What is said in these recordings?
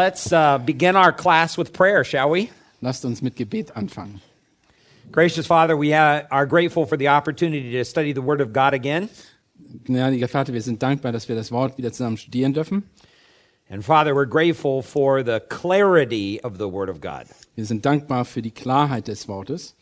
Let's uh, begin our class with prayer, shall we? Lasst uns mit Gebet anfangen. Gracious Father, we are grateful for the opportunity to study the Word of God again. Gnädiger Vater, wir sind dankbar, dass wir das Wort wieder zusammen studieren dürfen. And Father, we're grateful for the clarity of the Word of God Wir sind dankbar für die Klarheit des Wortes,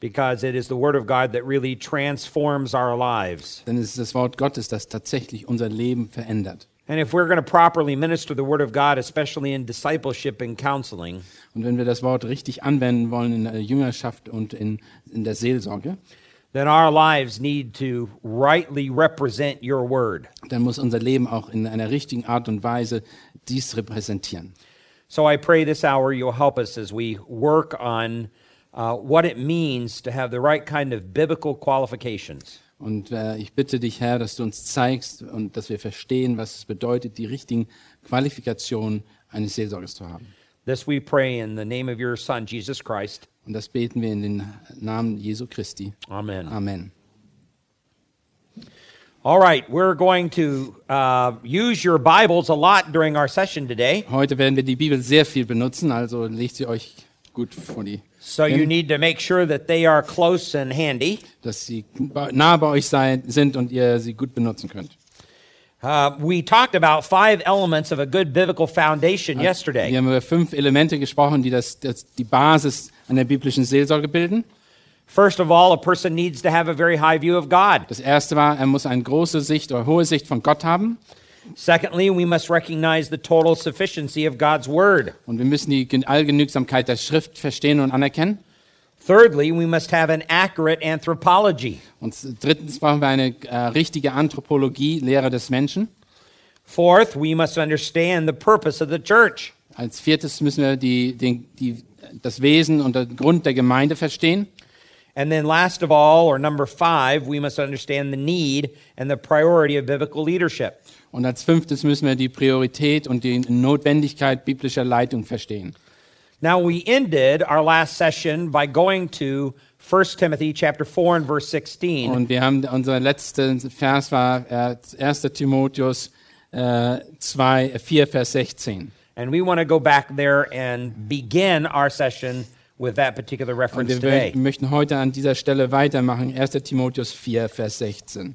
because it is the Word of God that really transforms our lives. denn es ist das Wort Gottes, das tatsächlich unser Leben verändert. And if we're going to properly minister the Word of God, especially in discipleship and counseling, Und wenn wir das Wort richtig anwenden wollen in der Jüngerschaft und in, in der Seelsorge, then our lives need to rightly represent your Word. dann muss unser Leben auch in einer richtigen Art und Weise dies repräsentieren. So I pray this hour you'll help us as we work on uh, what it means to have the right kind of biblical qualifications. Und äh, ich bitte dich, Herr, dass du uns zeigst und dass wir verstehen, was es bedeutet, die richtigen Qualifikationen eines Seelsorgers zu haben. This we pray in the name of your Son, Jesus Christ. Und das beten wir in den Namen Jesu Christi. Amen. Amen. All right, we're going to uh, use your Bibles a lot during our session today. Heute werden wir die Bibel sehr viel benutzen, also legt sie euch gut vor die, So you need to make sure that they are close and handy. dass sie nah bei euch sein, sind und ihr sie gut benutzen könnt. Uh, we talked about five elements of a good biblical foundation Wir yesterday. haben über fünf Elemente gesprochen, die das, das die Basis einer biblischen Seelsorge bilden. First of all, a person needs to have a very high view of God. Das erste war, er muss eine große Sicht oder hohe Sicht von Gott haben. Secondly, we must recognize the total sufficiency of God's Word. Und wir müssen die Allgenügsamkeit der Schrift verstehen und anerkennen. Thirdly, we must have an accurate anthropology. Und drittens brauchen wir eine äh, richtige Anthropologie, Lehre des Menschen. Fourth, we must understand the purpose of the church. Als viertes müssen wir die, den, die, das Wesen und den Grund der Gemeinde verstehen. And then, last of all, or number five, we must understand the need and the priority of biblical leadership. Und als fünftes müssen wir die Priorität und die Notwendigkeit biblischer Leitung verstehen. Now, we ended our last session by going to 1 Timothy chapter 4 and verse 16. Und wir haben, unser letzter Vers war äh, 1. Timotheus äh, 2, äh, 4, Vers 16. And we want to go back there and begin our session with that particular Und reference wir today. wö- möchten heute an dieser Stelle weitermachen. 1. Timotheus 4, Vers 16.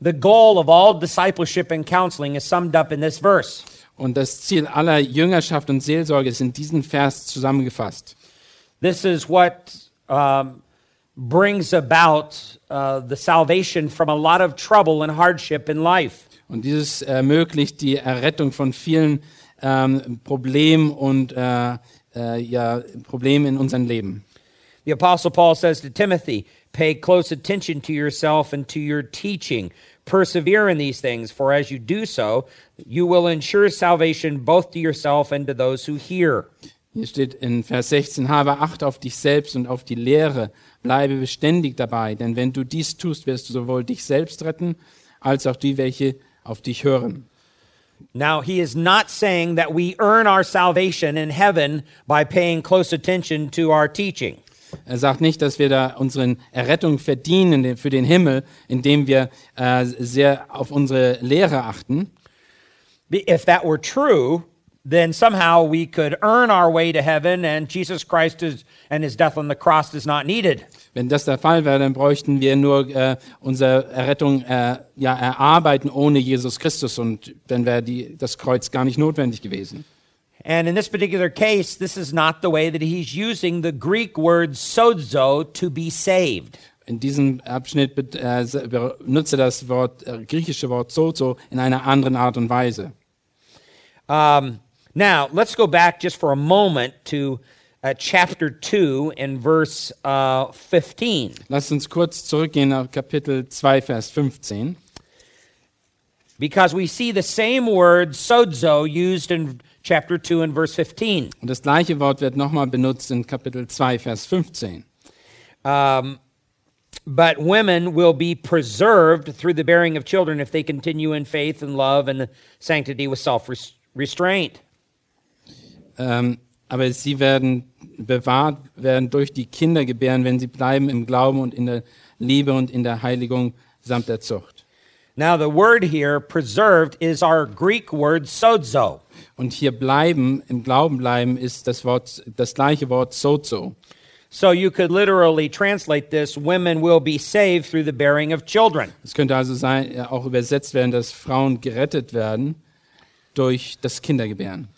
The goal of all discipleship and counseling is summed up in this verse. Und das Ziel aller Jüngerschaft und Seelsorge ist in diesem Vers zusammengefasst. This is what um, brings about uh, the salvation from a lot of trouble and hardship in life. Und dieses ermöglicht die Errettung von vielen ähm, Problemen und äh, äh, ja, Problemen in unserem Leben. The Apostle Paul says to Timothy, Pay close attention to yourself and to your teaching. Persevere in these things, for as you do so, you will ensure salvation both to yourself and to those who hear. Hier steht in Vers 16, habe Acht auf dich selbst und auf die Lehre, bleibe beständig dabei, denn wenn du dies tust, wirst du sowohl dich selbst retten, als auch die, welche auf dich hören. Now, he is not saying that we earn our salvation in heaven by paying close attention to our teaching. Er sagt nicht, dass wir da unsere Errettung verdienen für den Himmel, indem wir äh, sehr auf unsere Lehre achten. If that were true, then somehow we could earn our way to heaven, and Jesus Christ is, and his death on the cross is not needed. Wenn das der Fall wäre, dann bräuchten wir nur äh, unsere Errettung äh, ja, erarbeiten ohne Jesus Christus und dann wäre die- das Kreuz gar nicht notwendig gewesen. And in this particular case, this is not the way that he's using the Greek word sozo to be saved. In diesem Abschnitt äh, benutzt er das Wort, äh, griechische Wort sozo in einer anderen Art und Weise. Um, now, let's go back just for a moment to uh, chapter 2 and verse uh, 15. Lasst uns kurz zurückgehen auf Kapitel 2, Vers 15. because we see the same word sozo used in chapter 2 and verse 15. Und das gleiche Wort wird nochmal benutzt in Kapitel 2, Vers 15. Um, but women will be preserved through the bearing of children if they continue in faith and love and sanctity with self restraint. Ähm, aber sie werden bewahrt werden durch die Kindergebären, wenn sie bleiben im Glauben und in der Liebe und in der Heiligung samt der Zucht. Now, the word here, preserved, is our Greek word sozo. Und hier bleiben, im Glauben bleiben, ist das Wort, das gleiche Wort sozo. So you could literally translate this women will be saved through the bearing of children. Es könnte also sein, auch übersetzt werden, dass Frauen gerettet werden durch das Kindergebären.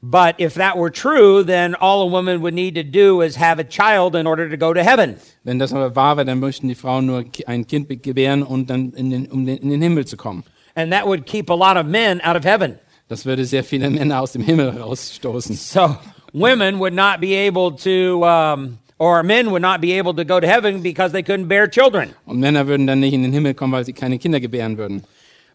But if that were true, then all a woman would need to do is have a child in order to go to heaven. Wenn das aber wahr wäre, dann möchten die Frauen nur ein Kind gebären, und dann in den, um den, in den Himmel zu kommen. And that would keep a lot of men out of heaven. Das würde sehr viele Männer aus dem Himmel rausstoßen. So women would not be able to, um, or men would not be able to go to heaven because they couldn't bear children. Und Männer würden dann nicht in den Himmel kommen, weil sie keine Kinder gebären würden.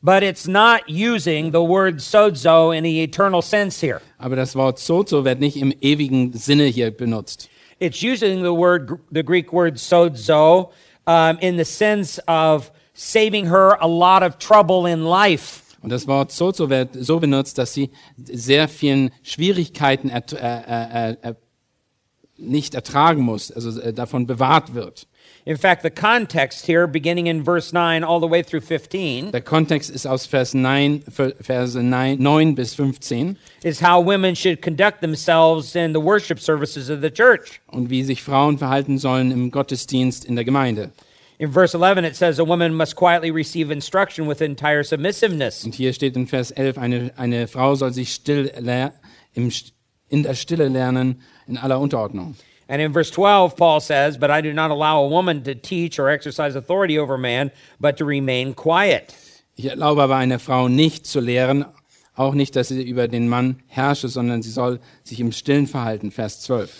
But it's not using the word sozo in the eternal sense here. Aber das Wort sozo wird nicht im ewigen Sinne hier benutzt. It's using the word, the Greek word sozo, um, in the sense of saving her a lot of trouble in life. Und das Wort sozo wird so benutzt, dass sie sehr vielen Schwierigkeiten äh, äh, äh, nicht ertragen muss, also äh, davon bewahrt wird. In fact, the context here, beginning in verse 9 all the way through 15, Der Kontext ist aus Vers 9, Verse 9, 9 bis 15 is how women should conduct themselves in the worship services of the church. und wie sich Frauen verhalten sollen im Gottesdienst in der Gemeinde. In verse 11, it says a woman must quietly receive instruction with entire submissiveness. Und hier steht in Vers 11, eine, eine Frau soll sich still im, in der Stille lernen, in aller Unterordnung. And in verse 12, Paul says, But I do not allow a woman to teach or exercise authority over man, but to remain quiet. Ich erlaube aber einer Frau nicht zu lehren, auch nicht, dass sie über den Mann herrsche, sondern sie soll sich im Stillen verhalten. Vers 12.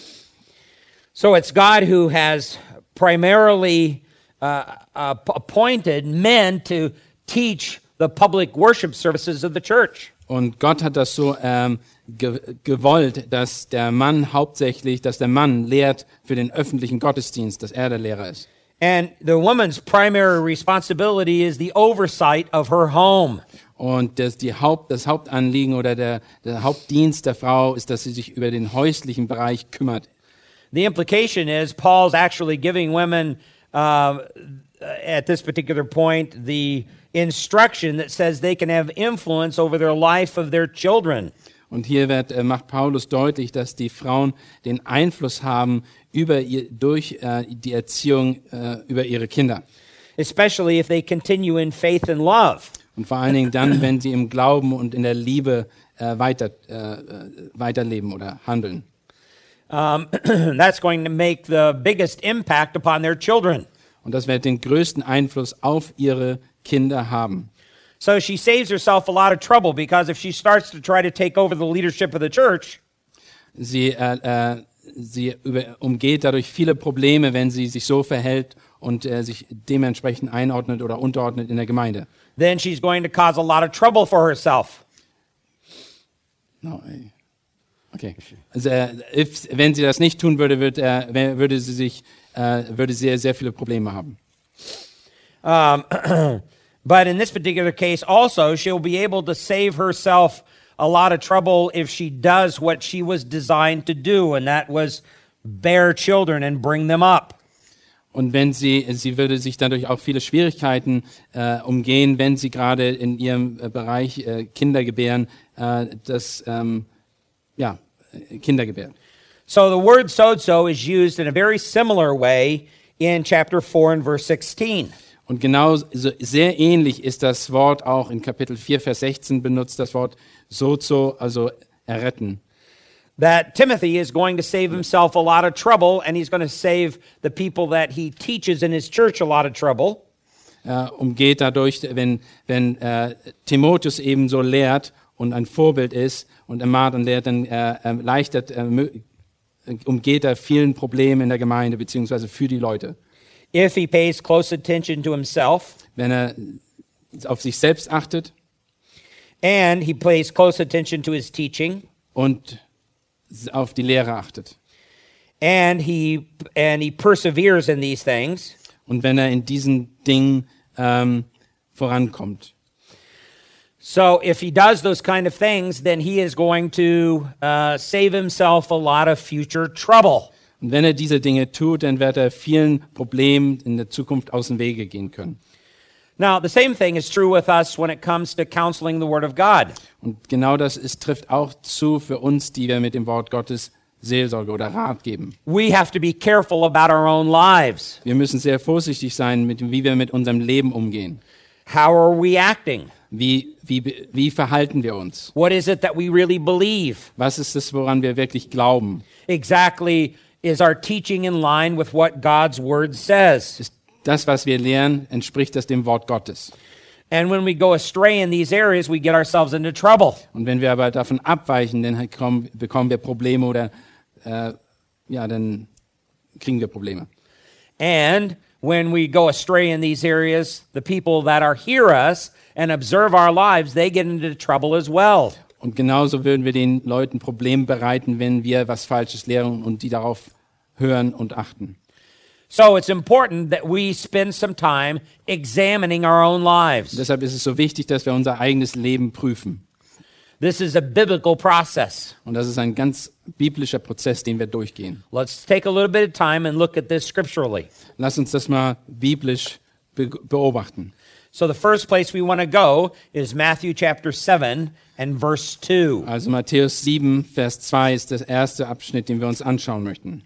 So it's God who has primarily uh, uh, appointed men to teach the public worship services of the church. Und Gott hat das so ähm, ge gewollt, dass der Mann hauptsächlich, dass der Mann lehrt für den öffentlichen Gottesdienst, dass er der Lehrer ist. And the woman's primary responsibility is the oversight of her home. Und das, die Haupt, das Hauptanliegen oder der, der Hauptdienst der Frau ist, dass sie sich über den häuslichen Bereich kümmert. The implication is Paul's actually giving women, uh, at this particular point, the instruction that says they can have influence over their life of their children. Und hier wird, äh, macht Paulus deutlich, dass die Frauen den Einfluss haben über ihr, durch äh, die Erziehung äh, über ihre Kinder. especially if they continue in faith and love. Und vor allen Dingen dann, wenn sie im Glauben und in der Liebe äh, weiter, äh, äh, weiterleben oder handeln. Um, that's going to make the biggest impact upon their children. Und das wird den größten Einfluss auf ihre Kinder haben. So she saves herself a lot of trouble because if she starts to try to take over the leadership of the church, Sie, äh, äh, sie über, umgeht dadurch viele Probleme, wenn sie sich so verhält und äh, sich dementsprechend einordnet oder unterordnet in der Gemeinde. then she's going to cause a lot of trouble for herself. No, okay. Also, äh, if, wenn sie das nicht tun würde, würde, äh, würde sie sich, äh, würde sie sehr viele Probleme haben. Um, but in this particular case, also, she'll be able to save herself a lot of trouble if she does what she was designed to do, and that was bear children and bring them up. Und wenn sie, sie würde sich dadurch auch viele Schwierigkeiten äh, umgehen, wenn sie gerade in ihrem äh, Bereich äh, Kinder gebären, äh, das, ähm, ja, äh, Kinder gebären. So the word sozo is used in a very similar way in chapter 4 and verse 16. Und genau sehr ähnlich ist das Wort auch in Kapitel 4, Vers 16 benutzt, das Wort sozo, also erretten. That Timothy is going to save himself a lot of trouble, and he's going to save the people that he teaches in his church a lot of trouble. Äh, umgeht dadurch, wenn, wenn äh, Timotheus eben so lehrt und ein Vorbild ist und ermahnt und lehrt, dann äh, erleichtert, äh, umgeht er vielen Problemen in der Gemeinde beziehungsweise für die Leute. If he pays close attention to himself, Wenn er auf sich selbst achtet and he pays close attention to his teaching, und auf die Lehre achtet. and he and he perseveres in these things. Und wenn er in diesen Dingen ähm, vorankommt. So if he does those kind of things, then he is going to uh, save himself a lot of future trouble. Und wenn er diese Dinge tut, dann wird er vielen Problemen in der Zukunft aus dem Wege gehen können. Now, the same thing is true with us when it comes to counseling the Word of God. Und genau das ist, trifft auch zu für uns, die wir mit dem Wort Gottes Seelsorge oder Rat geben. We have to be careful about our own lives. Wir müssen sehr vorsichtig sein, mit, wie wir mit unserem Leben umgehen. How are we acting? Wie, wie, wie verhalten wir uns? What is it that we really believe? Was ist es, woran wir wirklich glauben? Exactly is our teaching in line with what God's Word says? Ist das, was wir lernen, entspricht das dem Wort Gottes? And when we go astray in these areas, we get ourselves into trouble. Und wenn wir aber davon abweichen, dann kommen, bekommen wir Probleme oder äh, ja, dann kriegen wir Probleme. And when we go astray in these areas, the people that are hear us and observe our lives, they get into trouble as well. Und genauso würden wir den Leuten Probleme bereiten, wenn wir was Falsches lehren und die darauf hören und achten. So it's important that we spend some time examining our own lives. Deshalb ist es so wichtig, dass wir unser eigenes Leben prüfen. This is a biblical process. Und das ist ein ganz biblischer Prozess, den wir durchgehen. Let's take a little bit of time and look at this scripturally. Lass uns das mal biblisch be beobachten. So the first place we want to go is Matthew chapter 7 and verse 2. Also Matthäus 7, Vers 2 ist der erste Abschnitt, den wir uns anschauen möchten.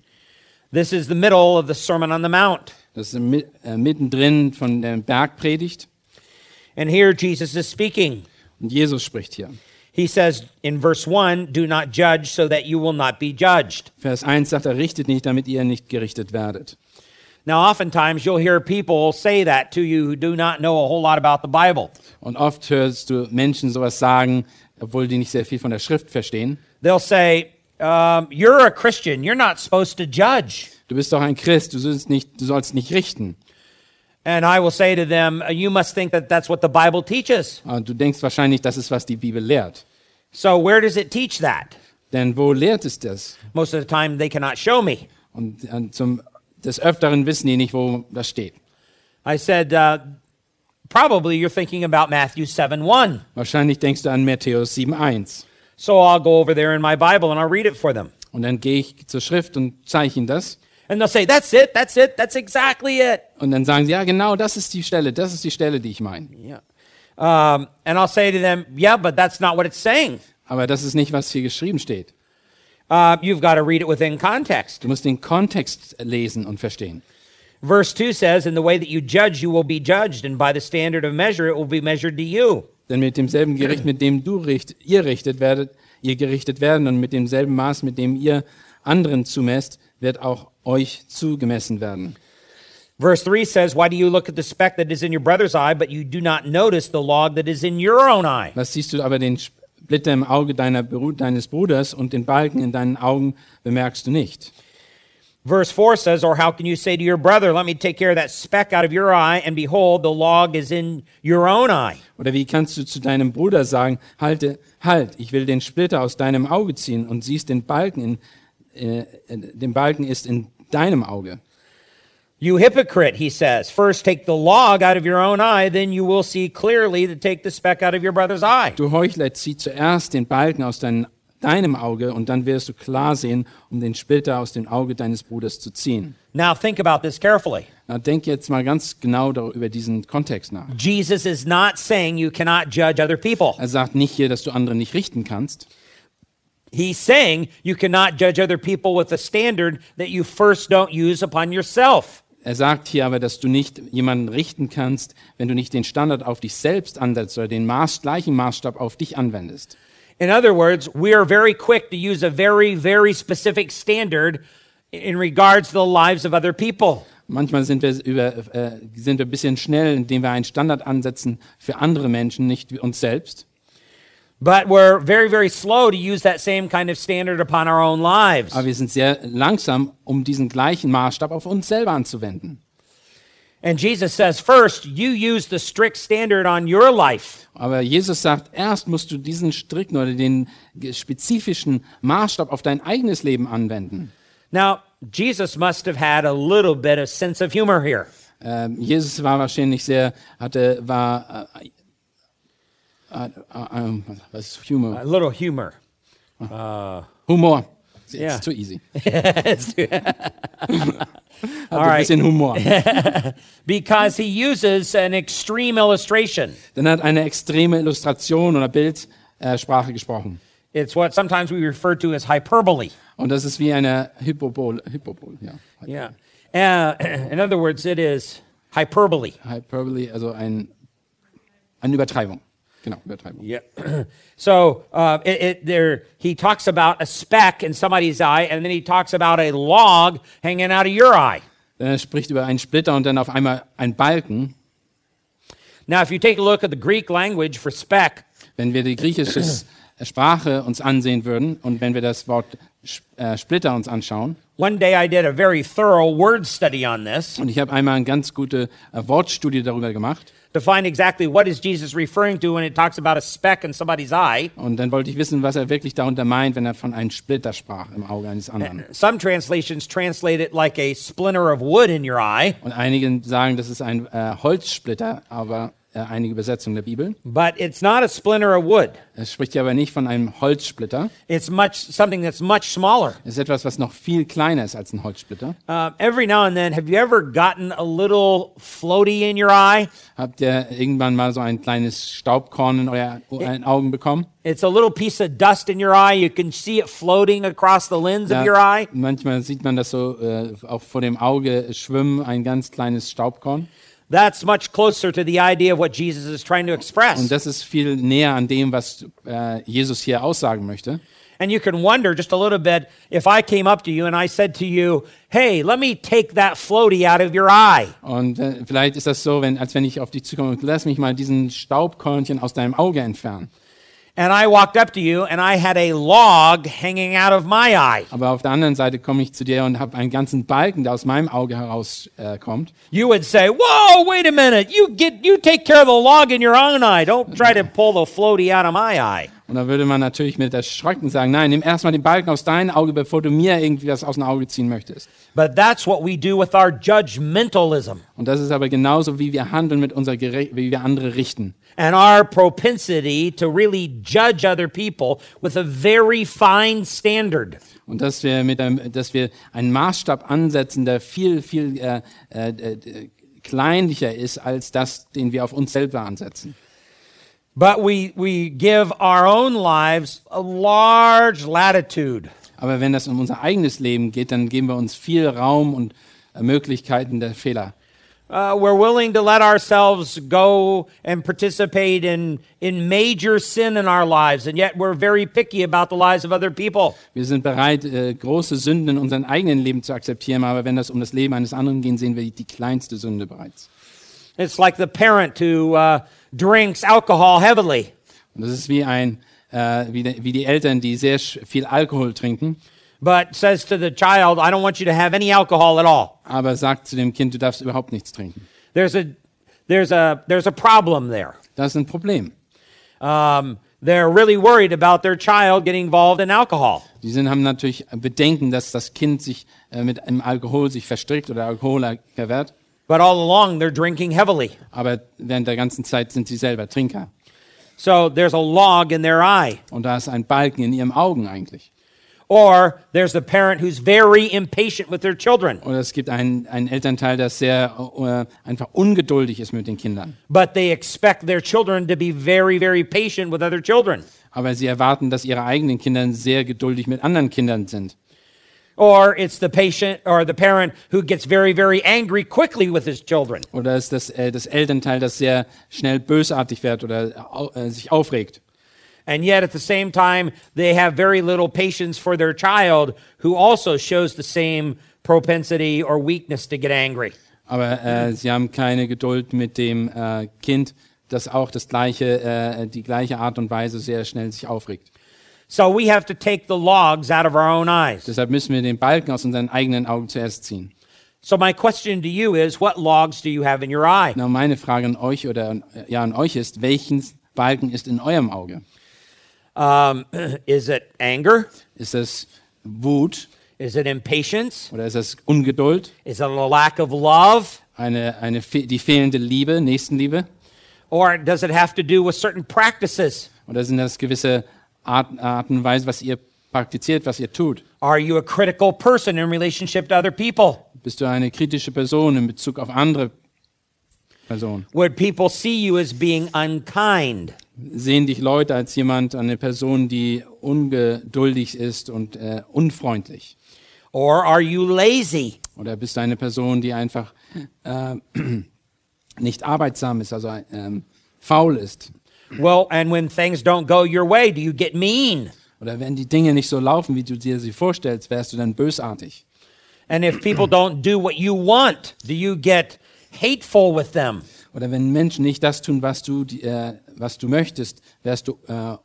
This is the middle of the Sermon on the Mount. Das ist äh, mittendrin von der Bergpredigt. And here Jesus is speaking. Und Jesus spricht hier. He says in verse 1, Do not judge so that you will not be judged. Vers 1 sagt er, richtet nicht, damit ihr nicht gerichtet werdet. Now, oftentimes you'll hear people say that to you who do not know a whole lot about the Bible. Und oft hörst du Menschen sowas sagen, obwohl die nicht sehr viel von der Schrift verstehen. They'll say, um, You're a Christian, you're not supposed to judge. Du bist doch ein Christ, du sollst nicht, du sollst nicht richten. And I will say to them, You must think that that's what the Bible teaches. Aber du denkst wahrscheinlich, das ist, was die Bibel lehrt. So, where does it teach that? Denn wo lehrt es das? Most of the time, they cannot show me. Und äh, zum, des Öfteren wissen die nicht, wo das steht. I said, uh, Probably you're thinking about Matthew 7:1. Wahrscheinlich denkst du an Matthäus 7,1. So I'll go over there in my Bible and I'll read it for them. Und dann gehe ich zur Schrift und zeige ihnen das. And they'll say, That's it, that's it, that's exactly it. Und dann sagen sie, ja genau, das ist die Stelle, das ist die Stelle, die ich meine. Yeah. Um, and I'll say to them, Yeah, but that's not what it's saying. Aber das ist nicht, was hier geschrieben steht. Uh, you've got to read it within context. Du musst den Kontext lesen und verstehen. Verse 2 says, In the way that you judge, you will be judged, and by the standard of measure, it will be measured to you. Denn mit demselben Gericht, mit dem du richt, ihr richtet werdet, ihr gerichtet werden und mit demselben Maß, mit dem ihr anderen zumesst, wird auch euch zugemessen werden. Verse 3 says, Why do you look at the speck that is in your brother's eye, but you do not notice the log that is in your own eye? Was siehst du aber den Splitter im Auge deiner, deines Bruders und den Balken in deinen Augen bemerkst du nicht? Verse 4 says, Or how can you say to your brother, Let me take care of that speck out of your eye, and behold, the log is in your own eye? Oder wie kannst du zu deinem Bruder sagen, halte, halt, ich will den Splitter aus deinem Auge ziehen und siehst den Balken in, äh, äh, den Balken ist in deinem Auge. You hypocrite, he says. First take the log out of your own eye, then you will see clearly to take the speck out of your brother's eye. Du Heuchler, zieh zuerst den Balken aus dein, deinem Auge und dann wirst du klar sehen, um den Splitter aus dem Auge deines Bruders zu ziehen. Now think about this carefully. Na, denk jetzt mal ganz genau über diesen Kontext nach. Jesus is not saying you cannot judge other people. Er sagt nicht hier, dass du andere nicht richten kannst. He's saying you cannot judge other people with a standard that you first don't use upon yourself. Er sagt hier aber, dass du nicht jemanden richten kannst, wenn du nicht den Standard auf dich selbst ansetzt oder den Maß, gleichen Maßstab auf dich anwendest. In other words, we are very quick to use a very, very specific standard in regards to the lives of other people. Manchmal sind wir, über, äh, sind wir ein bisschen schnell, indem wir einen Standard ansetzen für andere Menschen, nicht uns selbst. But we're very, very slow to use that same kind of standard upon our own lives. Aber wir sind sehr langsam, um diesen gleichen Maßstab auf uns selber anzuwenden. And Jesus says, first, you use the strict standard on your life. Aber Jesus sagt, erst musst du diesen strikten oder den spezifischen Maßstab auf dein eigenes Leben anwenden. Now, Jesus must have had a little bit of sense of humor here. Ähm, Jesus war wahrscheinlich sehr, hatte, war, äh, was Humor? A little humor. Uh, humor. It's Yeah. too easy. All Hat ein right. bisschen Humor. Because he uses an extreme illustration. Dann er hat eine extreme Illustration oder Bildsprache äh, Sprache gesprochen. It's what sometimes we refer to as hyperbole. Und das ist wie eine Hyperbol, Hyperbol, ja. Yeah. Uh, in other words, it is hyperbole. Hyperbole, also ein, eine Übertreibung. Genau, Übertreibung. Yeah. so uh, it, it, there, he talks about a speck in somebody's eye, and then he talks about a log hanging out of your eye. Er spricht über einen Splitter und dann auf einmal ein Balken. Now, if you take a look at the Greek language for speck, Wenn wir die griechische Sprache uns ansehen würden und wenn wir das Wort äh, Splitter uns anschauen, one day I did a very thorough word study on this und ich habe einmal eine ganz gute äh, Wortstudie darüber gemacht, to find exactly what is Jesus referring to when it talks about a speck in somebody's eye. und dann wollte ich wissen, was er wirklich darunter meint, wenn er von einem Splitter sprach im Auge eines anderen. Some translations translate it like a splinter of wood in your eye, Und einige sagen, das ist ein äh, Holzsplitter, aber äh, einige Übersetzungen der Bibel. but it's not a splinter of wood. Es spricht hier aber nicht von einem Holzsplitter. It's much something that's much smaller. Es ist etwas, was noch viel kleiner ist als ein Holzsplitter. Uh, every now and then, have you ever gotten a little floaty in your eye? Habt ihr irgendwann mal so ein kleines Staubkorn in euren Augen bekommen? It's a little piece of dust in your eye. You can see it floating across the lens of Ja, your eye. manchmal sieht man das so äh, auch vor dem Auge schwimmen, ein ganz kleines Staubkorn. That's much closer to the idea of what Jesus is trying to express. Und das ist viel näher an dem, was äh, Jesus hier aussagen möchte. And you can wonder just a little bit if I came up to you and I said to you, Hey, let me take that floaty out of your eye. Und äh, vielleicht ist das so, wenn, als wenn ich auf dich zukomme und lass mich mal diesen Staubkörnchen aus deinem Auge entfernen. And I walked up to you and I had a log hanging out of my eye. Aber auf der anderen Seite komme ich zu dir und habe einen ganzen Balken, der aus meinem Auge herauskommt. Äh, kommt. You would say, Whoa, wait a minute. You get you take care of the log in your own eye. Don't try to pull the floaty out of my eye. Und da würde man natürlich mit Erschrecken sagen, nein, nimm erstmal den Balken aus deinem Auge, bevor du mir irgendwie was aus dem Auge ziehen möchtest. But that's what we do with our judgmentalism Und das ist aber genauso, wie wir handeln mit unserer wie wir andere richten. and our propensity to really judge other people with a very fine standard. Und dass wir, mit einem, dass wir einen Maßstab ansetzen, der viel, viel äh, äh, äh, kleinlicher ist als das, den wir auf uns selber ansetzen. But we, we give our own lives a large latitude. Aber wenn es um unser eigenes Leben geht, dann geben wir uns viel Raum und äh, Möglichkeiten der Fehler. Uh, we're willing to let ourselves go and participate in, in major sin in our lives, and yet we're very picky about the lives of other people. Wir sind bereit, äh, große Sünden in unserem eigenen Leben zu akzeptieren, aber wenn es um das Leben eines anderen geht, sehen wir die kleinste Sünde bereits. It's like the parent who uh, drinks alcohol heavily. Und das ist wie, ein, äh, wie, de, wie die Eltern, die sehr viel Alkohol trinken, but says to the child, I don't want you to have any alcohol at all. aber sagt zu dem Kind, du darfst überhaupt nichts trinken. There's a, there's a, there's a problem there. Das ist ein Problem. Um, they're really worried about their child getting involved in alcohol. Die sind, haben natürlich Bedenken, dass das Kind sich äh, mit einem Alkohol sich verstrickt oder Alkohol verwehrt, But all along, they're drinking heavily. aber während der ganzen Zeit sind sie selber Trinker. So there's a log in their eye. Und da ist ein Balken in ihren Augen eigentlich. Or there's the parent who's very impatient with their children, Oder es gibt einen, einen Elternteil, der sehr äh, einfach ungeduldig ist mit den Kindern. but they expect their children to be very, very patient with other children. Aber sie erwarten, dass ihre eigenen Kinder sehr geduldig mit anderen Kindern sind. Or it's the patient or the parent who gets very, very angry quickly with his children. Oder ist das äh, das Elternteil, das sehr schnell bösartig wird oder äh, sich aufregt. And yet at the same time, they have very little patience for their child who also shows the same propensity or weakness to get angry. Aber äh, sie haben keine Geduld mit dem äh, Kind, das auch das gleiche, äh, die gleiche Art und Weise sehr schnell sich aufregt. So we have to take the logs out of our own eyes. Deshalb müssen wir den Balken aus unseren eigenen Augen zuerst ziehen. So my question to you is what logs do you have in your eye? Na, meine Frage an euch oder äh, ja an euch ist, welchen Balken ist in eurem Auge? Um, is it anger? Ist es Wut Is it impatience? oder ist es Ungeduld? Is it a lack of love? Eine, eine die fehlende Liebe, Nächstenliebe? Or does it have to do with certain practices? Oder sind das gewisse Art, Arten und Weise, was ihr praktiziert, was ihr tut? Are you a critical person in relationship to other people? Bist du eine kritische Person in Bezug auf andere Personen? Would people see you as being unkind? Sehen dich Leute als jemand, eine Person, die ungeduldig ist und äh, unfreundlich? Or are you lazy? Oder bist du eine Person, die einfach äh, nicht arbeitsam ist, also ähm, faul ist? Well, and when things don't go your way, do you get mean? Oder wenn die Dinge nicht so laufen, wie du dir sie vorstellst, wärst du dann bösartig? And if people don't do what you want, do you get hateful with them? Oder wenn Menschen nicht das tun, was du, äh, was du möchtest, wärst du äh,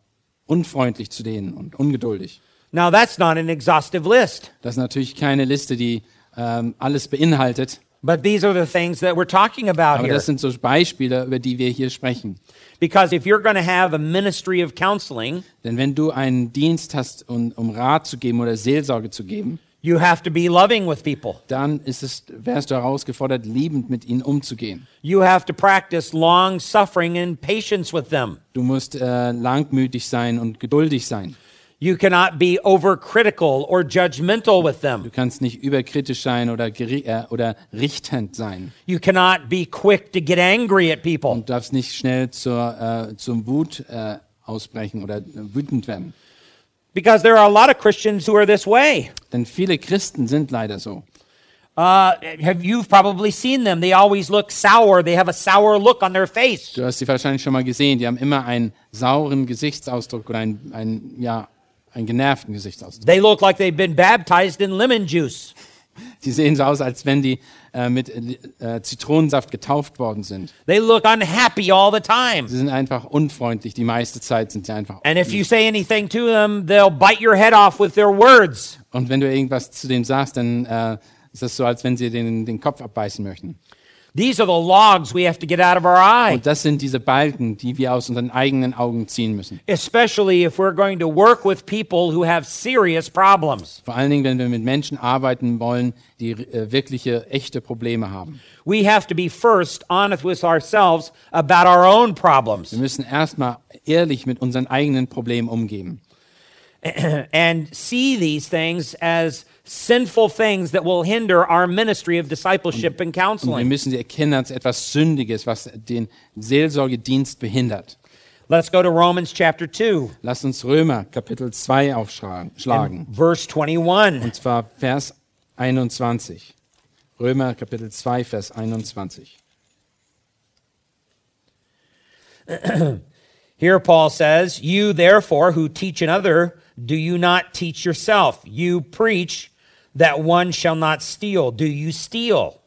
unfreundlich zu denen und ungeduldig. Now, that's not an exhaustive list, Das ist natürlich keine Liste, die ähm, alles beinhaltet, but these are the things that we're talking about aber here. das sind so Beispiele, über die wir hier sprechen. Because if you're going to have a ministry of counseling, Denn wenn du einen Dienst hast, um, um Rat zu geben oder Seelsorge zu geben, you have to be loving with people. dann ist es, wärst du herausgefordert, liebend mit ihnen umzugehen. You have to practice long suffering and patience with them. Du musst äh, langmütig sein und geduldig sein. You cannot be overcritical or judgmental with Du them. kannst nicht überkritisch sein oder, äh, oder richtend sein. You cannot be quick to get angry at people. Und darfst nicht schnell zur, äh, zum Wut äh, ausbrechen oder äh, wütend werden. Because there are a lot of Christians who are this way. Denn viele Christen sind leider so. Uh, have you've probably seen them? They always look sour. They have a sour look on their face. Du hast sie wahrscheinlich schon mal gesehen. Die haben immer einen sauren Gesichtsausdruck oder einen, einen, ja, einen genervten Gesichtsausdruck. They look like they've been baptized in lemon juice. Die sehen so aus, als wenn die äh, mit äh, Zitronensaft getauft worden sind. They look unhappy all the time. Sie sind einfach unfreundlich. Die meiste Zeit sind sie einfach. And if you say anything to them, they'll bite your head off with their words. Und wenn du irgendwas zu denen sagst, dann äh, ist das so, als wenn sie den, den Kopf abbeißen möchten. These are the logs we have to get out of our eye, Und das sind diese Balken, die wir aus unseren eigenen Augen ziehen müssen. especially if we're going to work with people who have serious problems. Vor allen Dingen, wenn wir mit Menschen arbeiten wollen, die äh, wirkliche, echte Probleme haben. We have to be first honest with ourselves about our own problems Wir müssen erstmal ehrlich mit unseren eigenen Problemen umgehen. and see these things as sinful things that will hinder our ministry of discipleship and counseling. Und wir müssen sie erkennen als etwas Sündiges, was den Seelsorgedienst behindert. Let's go to Romans chapter 2, Lass uns Römer Kapitel 2 aufschlagen. verse 21. Und zwar Vers 21. Römer Kapitel 2, Vers 21. Here Paul says, You therefore who teach another, do you not teach yourself? You preach that one shall not steal. Do you steal?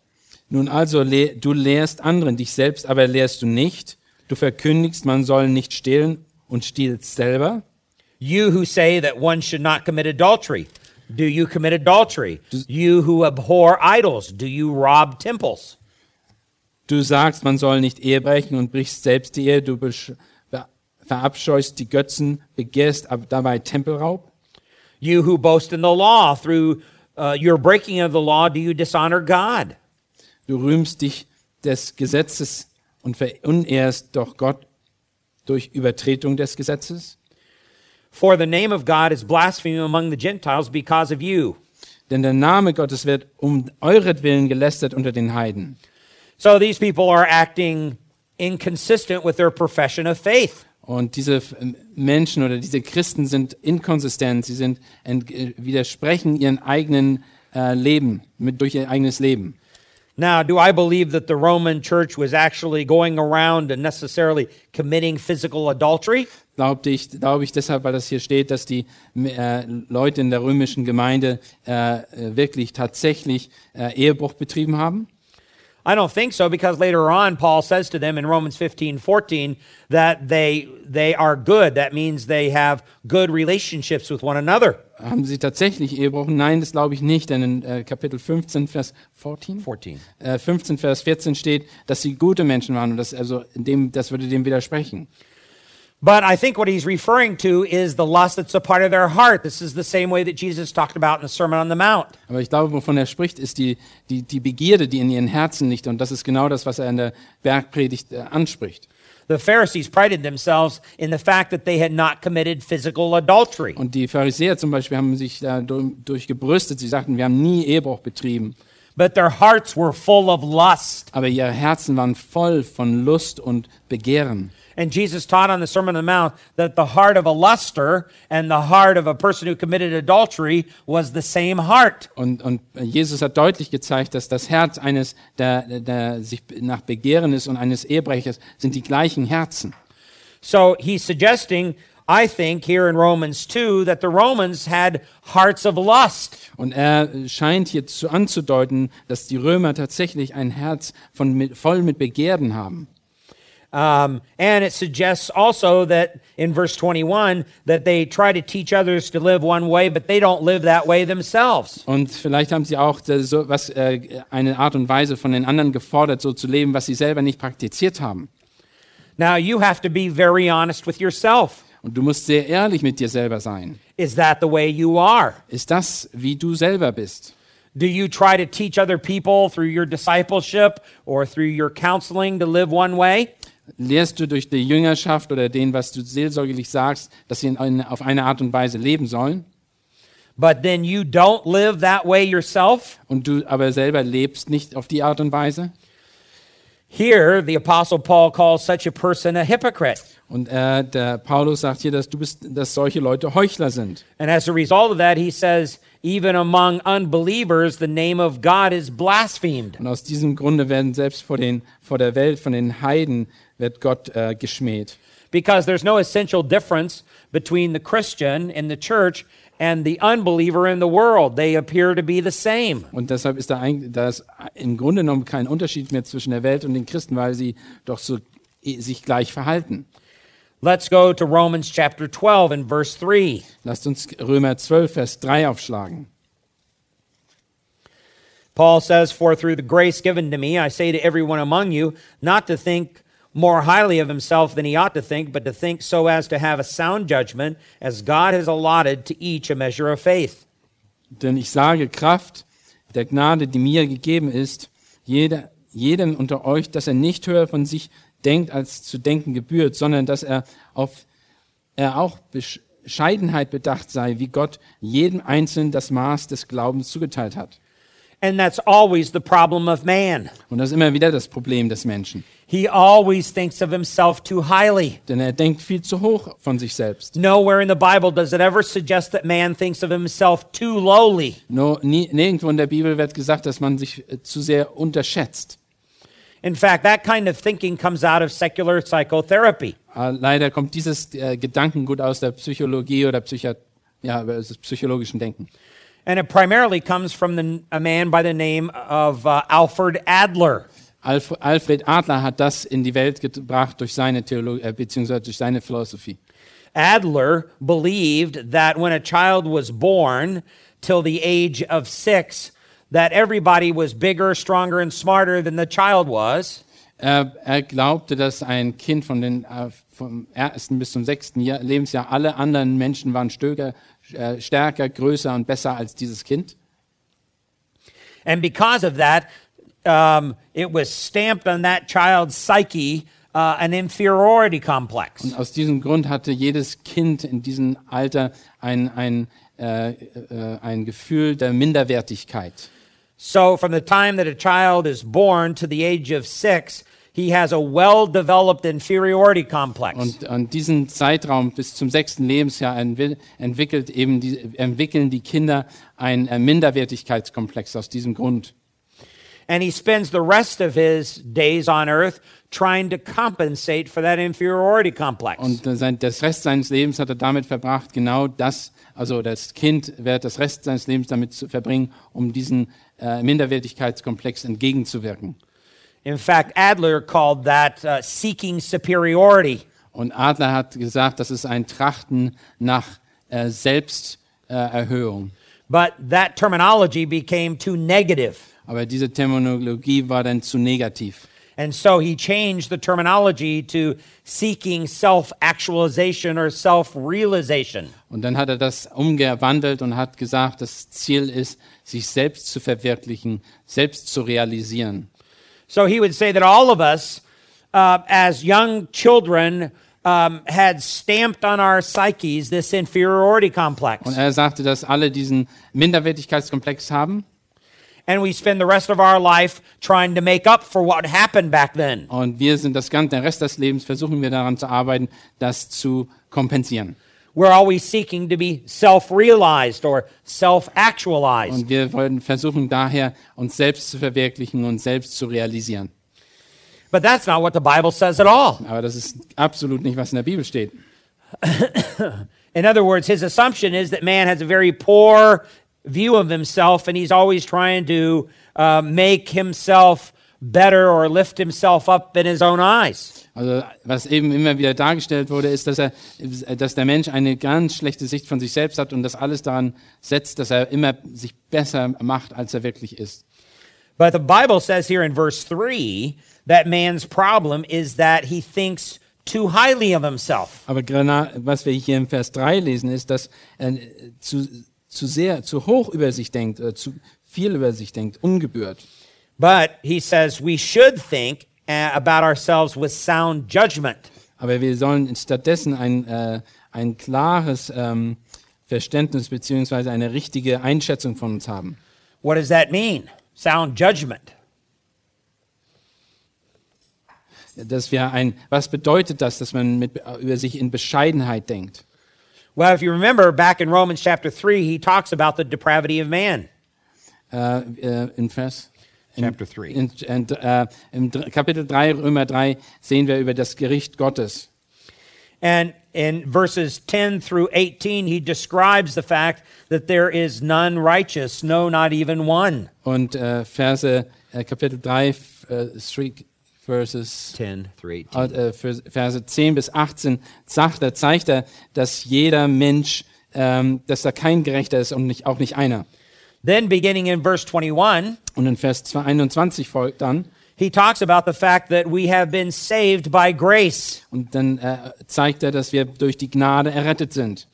Nun also, le du lehrst anderen, dich selbst aber lehrst du nicht. Du verkündigst, man soll nicht stehlen und stiehlst selber. You who say that one should not commit adultery, do you commit adultery? You who abhor idols, do you rob temples? Du sagst, man soll nicht Ehe brechen und brichst selbst die Ehe. Du verabscheust die Götzen, begehrst dabei Tempelraub. You who boast in the law, through uh, your breaking of the law, do you dishonor God? Du rühmst dich des Gesetzes und verunehrst doch Gott durch Übertretung des Gesetzes. For the name of God is blasphemed among the Gentiles because of you. Denn der Name Gottes wird um euretwillen gelästert unter den Heiden. So these people are acting inconsistent with their profession of faith. Und diese Menschen oder diese Christen sind inkonsistent, sie sind widersprechen ihren eigenen äh, Leben, mit, durch ihr eigenes Leben. Now, do I believe that the Roman church was actually going around and necessarily committing physical adultery? Glaubte ich, glaube ich deshalb, weil das hier steht, dass die äh, Leute in der römischen Gemeinde äh, äh, wirklich tatsächlich äh, Ehebruch betrieben haben? I don't think so because later on Paul says to them in Romans 15, 14 that they they are good. That means they have good relationships with one another. Haben sie tatsächlich Ehebruch? Nein, das glaube ich nicht, denn in äh, Kapitel 15, Vers 14? 14. Äh, 15, Vers 14 steht, dass sie gute Menschen waren und das, also dem, das würde dem widersprechen. But I think what he's referring to is the lust that's a part of their heart. This is the same way that Jesus talked about in the Sermon on the Mount. Aber ich glaube, wovon er spricht, ist die, die, die Begierde, die in ihren Herzen liegt und das ist genau das, was er in der Bergpredigt äh, anspricht. The Pharisees prided themselves in the fact that they had not committed physical adultery. Und die Pharisäer zum Beispiel haben sich da durch, durch gebrüstet. Sie sagten, wir haben nie Ehebruch betrieben. But their hearts were full of lust. Aber ihre Herzen waren voll von Lust und Begehren. And Jesus taught on the Sermon on the Mount that the heart of a luster and the heart of a person who committed adultery was the same heart. Und, und Jesus hat deutlich gezeigt, dass das Herz eines, der, der sich nach Begehren ist und eines Ehebrechers sind die gleichen Herzen. So he's suggesting, I think, here in Romans 2, that the Romans had hearts of lust. Und er scheint hier zu anzudeuten, dass die Römer tatsächlich ein Herz von, mit, voll mit Begehren haben. Um, and it suggests also that in verse 21 that they try to teach others to live one way, but they don't live that way themselves. Und vielleicht haben sie auch äh, so was, äh, eine Art und Weise von den anderen gefordert, so zu leben, was sie selber nicht praktiziert haben. Now you have to be very honest with yourself. Und du musst sehr ehrlich mit dir selber sein. Is that the way you are? Ist das, wie du selber bist? Do you try to teach other people through your discipleship or through your counseling to live one way? Lehrst du durch die Jüngerschaft oder den, was du seelsorgerlich sagst, dass sie in eine, auf eine Art und Weise leben sollen? But then you don't live that way yourself? Und du aber selber lebst nicht auf die Art und Weise? Here, the Apostle Paul calls such a person a hypocrite. Und äh, der Paulus sagt hier, dass du bist, dass solche Leute Heuchler sind. And as a result of that, he says, even among unbelievers, the name of God is blasphemed. Und aus diesem Grunde werden selbst vor, den, vor der Welt, von den Heiden, wird Gott äh, geschmäht. Because there's no essential difference between the Christian in the church and the unbeliever in the world. They appear to be the same. Und deshalb ist da, eigentlich, da ist im Grunde genommen kein Unterschied mehr zwischen der Welt und den Christen, weil sie doch so sich gleich verhalten. Let's go to Romans chapter 12 and verse 3. Lasst uns Römer 12, Vers 3 aufschlagen. Paul says, For through the grace given to me, I say to everyone among you, not to think more highly of himself than he ought to think, but to think so as to have a sound judgment, as God has allotted to each a measure of faith. Denn ich sage Kraft der Gnade, die mir gegeben ist, jeder, jedem unter euch, dass er nicht höher von sich denkt, als zu denken gebührt, sondern dass er auf er auch Bescheidenheit bedacht sei, wie Gott jedem Einzelnen das Maß des Glaubens zugeteilt hat. And that's always the problem of man. Und das ist immer wieder das Problem des Menschen. He always thinks of himself too highly. Denn er denkt viel zu hoch von sich selbst. Nowhere in the Bible does it ever suggest that man thinks of himself too lowly. No, nie, nirgendwo in der Bibel wird gesagt, dass man sich äh, zu sehr unterschätzt. In fact, that kind of thinking comes out of secular psychotherapy. Äh, Leider kommt dieses äh, Gedankengut aus der Psychologie oder Psychi ja, dem psychologischen Denken. And it primarily comes from the, a man by the name of uh, Alfred Adler. Alfred Adler hat das in die Welt gebracht durch seine Theologie, äh, beziehungsweise durch seine Philosophie. Adler believed that when a child was born till the age of six, that everybody was bigger, stronger, and smarter than the child was. Er, er glaubte, dass ein Kind von den, äh, vom ersten bis zum sechsten Jahr, Lebensjahr, alle anderen Menschen waren stöger, stärker, größer und besser als dieses Kind. And because of that, um, it was stamped on that child's psyche uh, an inferiority complex. Und aus diesem Grund hatte jedes Kind in diesem Alter ein, ein, äh, äh, ein Gefühl der Minderwertigkeit. So, from the time that a child is born to the age of six, he has a well developed inferiority complex. Und an diesen Zeitraum bis zum sechsten Lebensjahr entwi- entwickelt eben die, entwickeln die Kinder einen äh, Minderwertigkeitskomplex aus diesem Grund. And he spends the rest of his days on earth trying to compensate for that inferiority complex. Und sein, das Rest seines Lebens hat er damit verbracht, genau das, also das Kind wird das Rest seines Lebens damit zu verbringen, um diesen äh, Minderwertigkeitskomplex entgegenzuwirken. In fact, Adler called that uh, seeking superiority. Und Adler hat gesagt, das ist ein Trachten nach äh, Selbsterhöhung. But that terminology became too negative. Aber diese Terminologie war dann zu negativ. And so he changed the terminology to seeking self actualization or self realization. Und dann hat er das umgewandelt und hat gesagt, das Ziel ist, sich selbst zu verwirklichen, selbst zu realisieren. So he would say that all of us, uh, as young children, um, had stamped on our psyches this inferiority complex. Und er sagte, dass alle diesen Minderwertigkeitskomplex haben And we spend the rest of our life trying to make up for what happened back then. und wir sind das ganze, den Rest des Lebens versuchen wir daran zu arbeiten, das zu kompensieren. We're always seeking to be self realized or self actualized. Und wir versuchen daher, uns selbst zu verwirklichen und selbst zu realisieren. But that's not what the Bible says at all. Aber das ist absolut nicht, was in der Bibel steht. In other words, his assumption is that man has a very poor view of himself and he's always trying to uh, make himself better or lift himself up in his own eyes. Also was eben immer wieder dargestellt wurde, ist, dass, er, dass der Mensch eine ganz schlechte Sicht von sich selbst hat und das alles daran setzt, dass er immer sich besser macht, als er wirklich ist. But the Bible says here in verse 3 that man's problem is that he thinks too highly of himself. Aber was wir hier im Vers 3 lesen, ist, dass er zu, zu sehr, zu hoch über sich denkt, äh, zu viel über sich denkt, ungebührt. But he says we should think about ourselves with sound judgment. Aber wir sollen stattdessen ein, äh, ein klares ähm, Verständnis beziehungsweise eine richtige Einschätzung von uns haben. What does that mean? Sound judgment. Dass wir ein, was bedeutet das, dass man mit, über sich in Bescheidenheit denkt? Well, if you remember back in Romans chapter 3, he talks about the depravity of man. Äh, äh, in Vers Chapter three. In, in, äh, Im Kapitel 3, Römer 3, sehen wir über das Gericht Gottes. And in verses 10 through 18, he describes the fact that there is none righteous, no, not even one. Und äh, Verse, äh, Kapitel 3, f- äh, three verses 10 through 18. äh, Vers- Verse 10 bis 18 sagt er, zeigt er, dass jeder Mensch, ähm, dass da kein Gerechter ist und nicht, auch nicht einer. Then, beginning in verse 21, Und in Vers 21 folgt dann, he talks about the fact that we have been saved by grace, und dann äh, zeigt er, dass wir durch die Gnade errettet sind.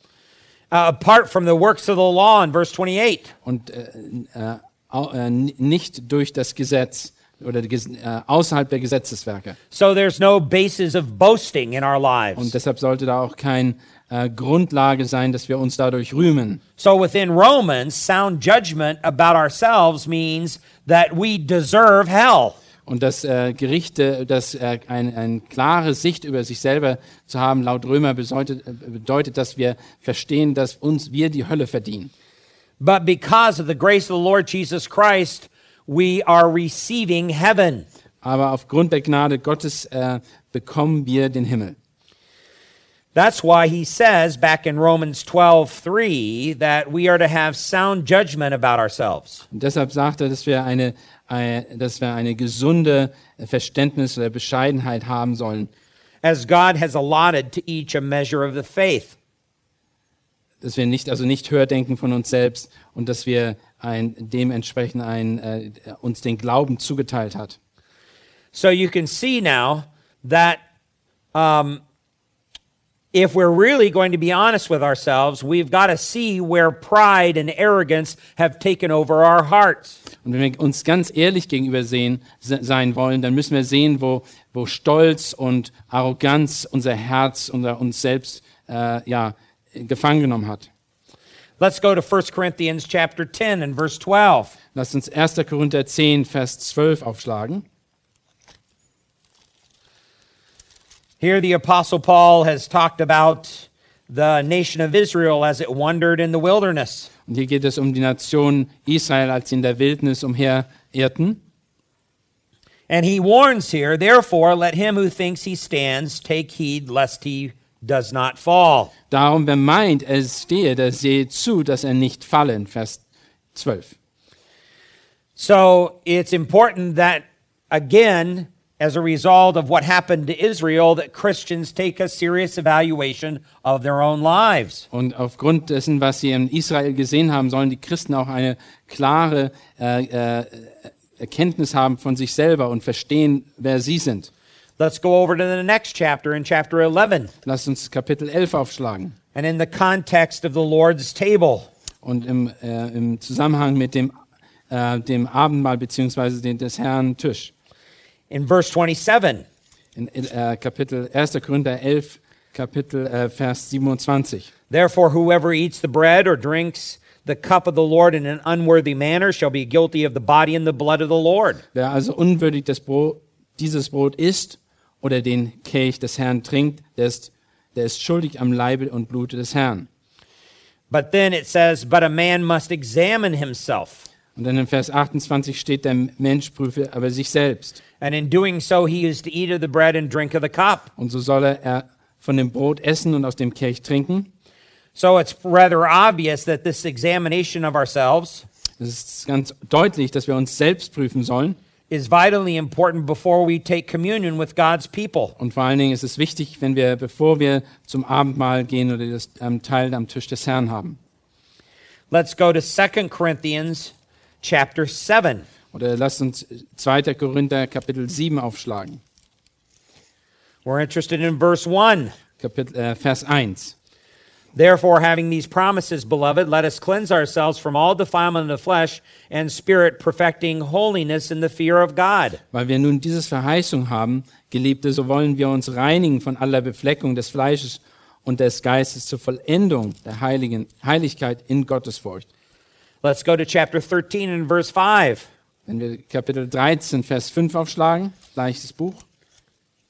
uh, apart from the works of the law in verse 28. Und äh, äh, äh, nicht durch das Gesetz oder äh, außerhalb der Gesetzeswerke. So there's no basis of boasting in our Und lives. deshalb sollte da auch keine äh, Grundlage sein, dass wir uns dadurch rühmen. So within Romans, sound judgment about ourselves means that we deserve hell. Und das äh, Gerichte, das äh, ein, eine klare Sicht über sich selber zu haben, laut Römer bedeutet, äh, bedeutet, dass wir verstehen, dass uns wir die Hölle verdienen. But because of the grace of the Lord Jesus Christ, we are receiving heaven. Aber aufgrund der Gnade Gottes äh, bekommen wir den Himmel. That's why he says back in Romans 12, 3, that we are to have sound judgment about ourselves. Und deshalb sagt er, dass wir eine, äh, dass wir eine gesunde Verständnis oder Bescheidenheit haben sollen, As God has allotted to each a measure of the faith. dass wir nicht, also nicht höher denken von uns selbst und dass wir ein, dementsprechend ein, äh, uns den Glauben zugeteilt hat. So you can see now that um, if we're really going to be honest with ourselves, we've got to see where pride and arrogance have taken over our hearts. Und wenn wir uns ganz ehrlich gegenüber sehen, se- sein wollen, dann müssen wir sehen, wo, wo Stolz und Arroganz unser Herz, unser, uns selbst äh, ja, gefangen genommen hat. Let's go to 1 Corinthians chapter 10 and verse 12. Lasst uns 1. Korinther 10, Vers 12 aufschlagen. Here, the Apostle Paul has talked about the nation of Israel as it wandered in the wilderness. Und hier geht es um die Nation Israel, als sie in der Wildnis umherirrten. And he warns here, therefore, let him who thinks he stands take heed lest he does not fall. Darum, wer meint, er stehe, der sehe zu, dass er nicht. Vers 12. So it's important that again, as a result of what happened to Israel, that Christians take a serious evaluation of their own lives. Und aufgrund dessen, was sie in Israel gesehen haben, sollen die Christen auch eine klare äh, äh, Erkenntnis haben von sich selber und verstehen, wer sie sind. Let's go over to the next chapter in chapter 11. Lasst uns Kapitel 11 aufschlagen. And in the context of the Lord's table, Und im, äh, im Zusammenhang mit dem, äh, dem Abendmahl beziehungsweise des Herrn Tisch. In verse 27, In äh, Kapitel 1. Korinther 11, Kapitel äh, Vers 27. therefore, whoever eats the bread or drinks the cup of the Lord in an unworthy manner shall be guilty of the body and the blood of the Lord. Wer also unwürdig das Brot, dieses Brot isst oder den Kelch des Herrn trinkt, der ist, der ist schuldig am Leibe und Blute des Herrn. But then it says, But a man must examine himself. Und dann in Vers 28 steht, der Mensch prüfe aber sich selbst. And in doing so, he is to eat of the bread and drink of the cup. Und so soll er, er von dem Brot essen und aus dem Kelch trinken. So it's rather obvious that this examination of ourselves Es ist ganz deutlich, dass wir uns selbst prüfen sollen. is vitally important before we take communion with God's people. Und vor allen Dingen ist es wichtig, wenn wir, bevor wir zum Abendmahl gehen oder das ähm, Teil am Tisch des Herrn haben. Let's go to 2 Corinthians chapter 7. Oder lasst uns 2. Korinther Kapitel 7 aufschlagen. We're interested in verse 1. Kapitel, äh, Vers 1. Therefore, having these promises, beloved, let us cleanse ourselves from all defilement of the flesh and spirit, perfecting holiness in the fear of God. Weil wir nun dieses Verheißung haben, Geliebte, so wollen wir uns reinigen von aller Befleckung des Fleisches und des Geistes zur Vollendung der Heiligen, Heiligkeit in Gottesfurcht. Let's go to chapter 13 and verse 5. Wenn wir Kapitel 13, Vers 5 aufschlagen, gleiches Buch.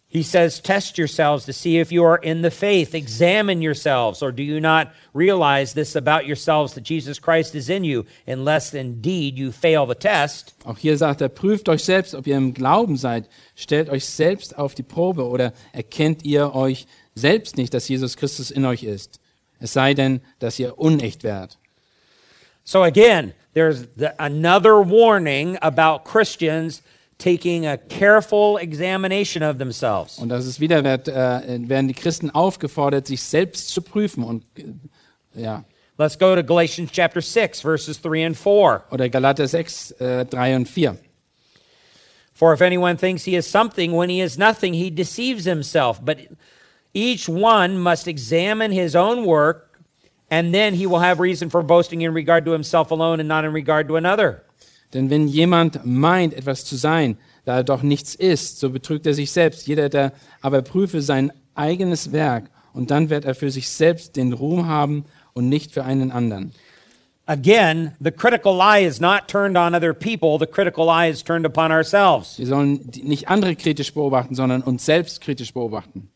He says, Test yourselves to see if you are in the faith. Examine yourselves, or do you not realize this about yourselves that Jesus Christ is in you, unless indeed you fail the test? Auch hier sagt er, prüft euch selbst, ob ihr im Glauben seid. Stellt euch selbst auf die Probe oder erkennt ihr euch selbst nicht, dass Jesus Christus in euch ist. Es sei denn, dass ihr unecht werdet. So again, there's the, another warning about Christians taking a careful examination of themselves. Und das ist wieder, wird, äh, werden die Christen aufgefordert, sich selbst zu prüfen. Und äh, ja, Let's go to Galatians chapter 6, verses 3 and 4. oder Galater 6, äh, 3 und 4. For if anyone thinks he is something when he is nothing, he deceives himself. But each one must examine his own work, and then he will have reason for boasting in regard to himself alone and not in regard to another. Denn wenn jemand meint, etwas zu sein, da er doch nichts ist, so betrügt er sich selbst. Jeder, der aber prüfe sein eigenes Werk, und dann wird er für sich selbst den Ruhm haben und nicht für einen anderen. Again, the critical eye is not turned on other people, the critical eye is turned upon ourselves. Wir sollen nicht andere kritisch beobachten, sondern uns selbst kritisch beobachten.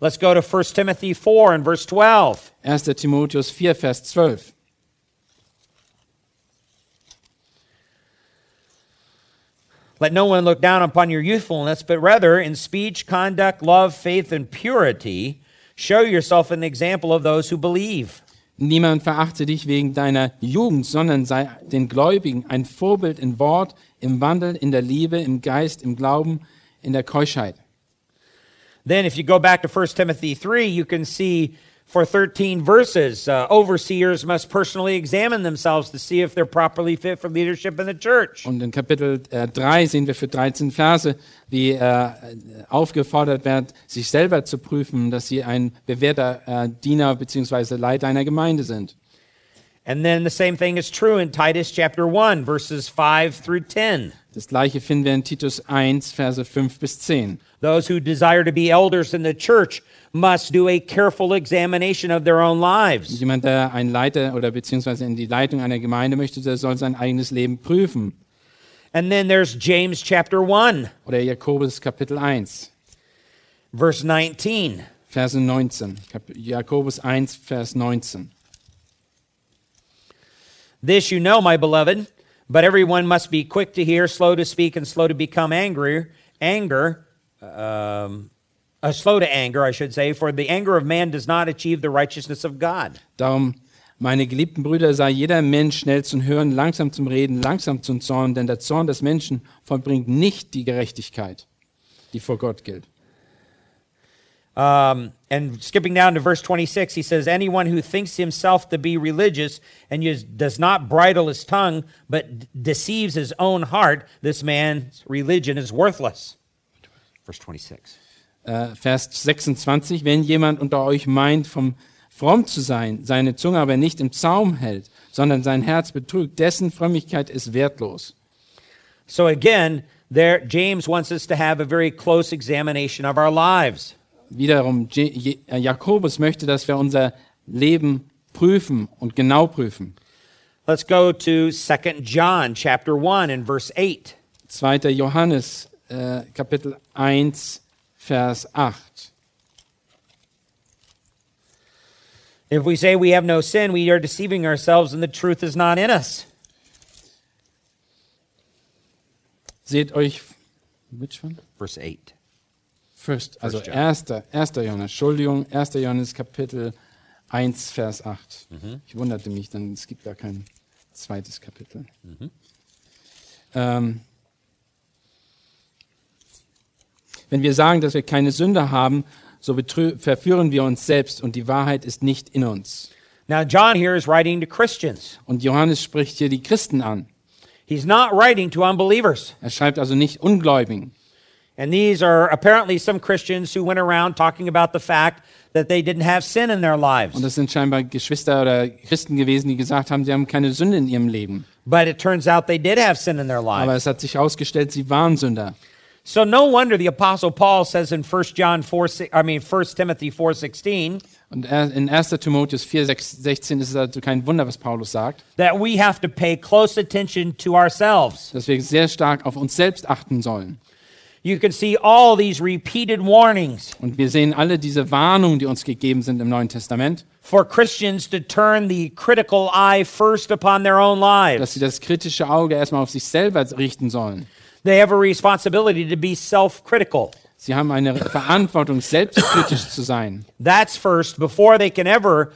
Let's go to 1 Timothy 4 and verse 12. 1. Timotheus 4, Vers 12. Let no one look down upon your youthfulness, but rather in speech, conduct, love, faith, and purity, show yourself an example of those who believe. Niemand verachte dich wegen deiner Jugend, sondern sei den Gläubigen ein Vorbild in Wort, im Wandel, in der Liebe, im Geist, im Glauben, in der Keuschheit. Then, if you go back to 1 Timothy 3, you can see for 13 verses, uh, overseers must personally examine themselves to see if they're properly fit for leadership in the church. Und in Kapitel äh, 3 sehen wir für 13 Verse, wie äh, aufgefordert wird, sich selber zu prüfen, dass sie ein bewährter äh, Diener bzw. Leiter einer Gemeinde sind. And then the same thing is true in Titus chapter 1, verses 5 through 10. Das gleiche finden wir in Titus 1, Verse 5 bis 10. Those who desire to be elders in the church must do a careful examination of their own lives. Jemand, der ein Leiter oder beziehungsweise in die Leitung einer Gemeinde möchte, der soll sein eigenes Leben prüfen. And then there's James chapter 1, Oder Jakobus Kapitel 1, verse 19. Verse 19. Kap Jakobus 1, Vers 19. This you know, my beloved, but everyone must be quick to hear, slow to speak, and slow to become angry. Anger, um, uh, slow to anger, I should say, for the anger of man does not achieve the righteousness of God. Darum Meine geliebten Brüder, sei jeder Mensch schnell zum Hören, langsam zum Reden, langsam zum Zorn, denn der Zorn des Menschen vollbringt nicht die Gerechtigkeit, die vor Gott gilt. Um, and skipping down to verse 26, he says, Anyone who thinks himself to be religious and does not bridle his tongue, but d- deceives his own heart, this man's religion is worthless. Verse 26. Äh, Vers 26, wenn jemand unter euch meint, vom fromm zu sein, seine Zunge aber nicht im Zaum hält, sondern sein Herz betrügt, dessen Frömmigkeit ist wertlos. So again, there James wants us to have a very close examination of our lives. Wiederum, äh, Jakobus möchte, dass wir unser Leben prüfen und genau prüfen. Let's go to 2 John chapter 1 and verse 8. 2. Johannes, äh, Kapitel 1, Vers 8. If we say we have no sin, we are deceiving ourselves and the truth is not in us. Seht euch, which one? Verse 8. First, also First. 1. 1. Johannes, Entschuldigung, 1. Johannes Kapitel 1, Vers 8. Ich wunderte mich, dann es gibt da kein zweites Kapitel. Ähm, wenn wir sagen, dass wir keine Sünde haben, so verführen wir uns selbst und die Wahrheit ist nicht in uns. Now, John here is writing to Christians. Und Johannes spricht hier die Christen an. He's not writing to unbelievers. Er schreibt also nicht Ungläubigen. And these are apparently some Christians who went around talking about the fact that they didn't have sin in their Und lives. das sind scheinbar Geschwister oder Christen gewesen, die gesagt haben, sie haben keine Sünde in ihrem Leben. But it turns out they did have sin in their Aber lives. es hat sich herausgestellt, sie waren Sünder. So no wonder the apostle Paul says in 1 John 4 si- I mean 1 Timothy 4:16 Und in 1. Timotheus 4, 6, 16 ist es also kein Wunder, was Paulus sagt, that we have to pay close attention to ourselves. dass wir sehr stark auf uns selbst achten sollen. You can see all these repeated warnings Und wir sehen alle diese Warnungen, die uns gegeben sind im Neuen Testament, for Christians to turn the critical eye first upon their own dass lives. sie das kritische Auge erstmal auf sich selber richten sollen. They have a responsibility to be self-critical. Sie haben eine Verantwortung, selbstkritisch zu sein. That's first before they can ever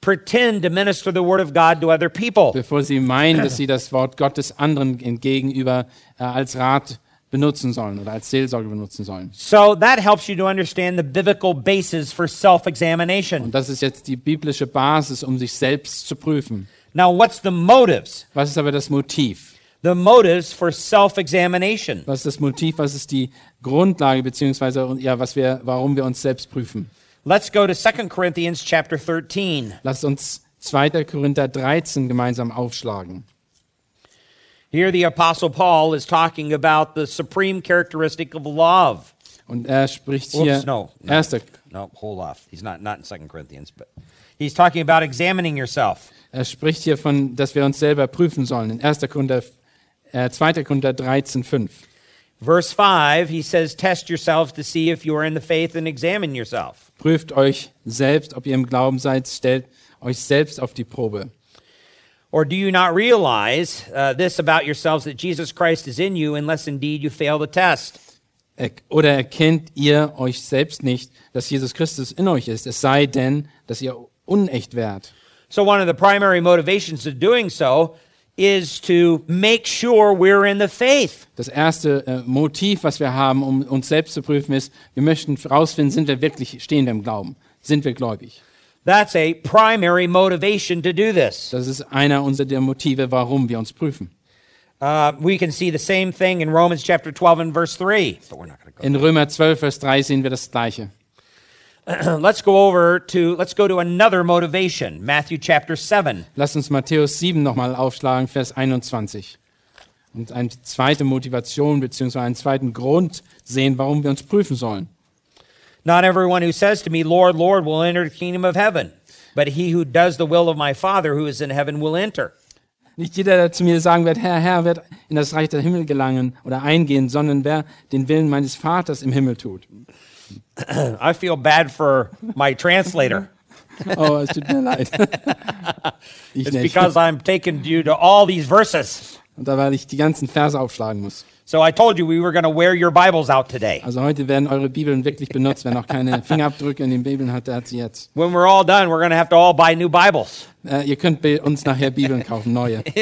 pretend to minister the word of God to other people. bevor sie meinen, dass sie das Wort Gottes anderen gegenüber äh, als Rat benutzen sollen oder als Seelsorge benutzen sollen. So that helps you to understand the biblical basis for self-examination. Und das ist jetzt die biblische Basis, um sich selbst zu prüfen. Now, what's the motives? Was ist aber das Motiv? The motives for self-examination. Was ist das Motiv? Was ist die Grundlage beziehungsweise ja, was wir, warum wir uns selbst prüfen? Let's go to 2 Corinthians chapter 13. Lasst uns 2. Korinther 13 gemeinsam aufschlagen. Here the apostle Paul is talking about the supreme characteristic of love. Und er spricht hier Oops, no, no. 1. No, hold off. He's not not in 2 Corinthians, but he's talking about examining yourself. Er spricht hier von, dass wir uns selber prüfen sollen. In 1. Korinther, äh, 2. Korinther 13, 5. Verse 5, he says, Test yourselves to see if you are in the faith and examine yourself. Prüft euch selbst, ob ihr im Glauben seid, stellt euch selbst auf die Probe. Or do you not realize uh, this about yourselves that Jesus Christ is in you, unless indeed you fail the test? Er- Oder erkennt ihr euch selbst nicht, dass Jesus Christus in euch ist, es sei denn, dass ihr unecht wärt. So, one of the primary motivations of doing so is to make sure we're in the faith. Das erste äh, Motiv, was wir haben, um uns selbst zu prüfen, ist, wir möchten herausfinden, sind wir wirklich, stehen wir im Glauben? Sind wir gläubig? That's a primary motivation to do this. Das ist einer unserer Motive, warum wir uns prüfen. Uh, we can see the same thing in Romans chapter 12 and verse 3, but we're not to In Römer 12, Vers 3 sehen wir das Gleiche. go. let's go over to, let's go to another motivation, Matthew chapter 7. Lass uns Matthäus 7 nochmal aufschlagen, Vers 21. Und eine zweite Motivation beziehungsweise einen zweiten Grund sehen, warum wir uns prüfen sollen. Not everyone who says to me, Lord, Lord, will enter the kingdom of heaven, but he who does the will of my Father who is in heaven will enter. Nicht jeder, der zu mir sagen wird, Herr, Herr, wird in das Reich der Himmel gelangen oder eingehen, sondern wer den Willen meines Vaters im Himmel tut. I feel bad for my translator. Oh, es tut mir leid. Ich It's nicht. because I'm taking you to all these verses. Und da, weil ich die ganzen Verse aufschlagen muss. So I told you we were going to wear your Bibles out today. Also heute werden eure Bibeln wirklich benutzt. Wer noch keine Fingerabdrücke in den Bibeln hat, der hat sie jetzt. When we're all done, we're going to have to all buy new Bibles. Äh, ihr könnt uns nachher Bibeln kaufen, neue.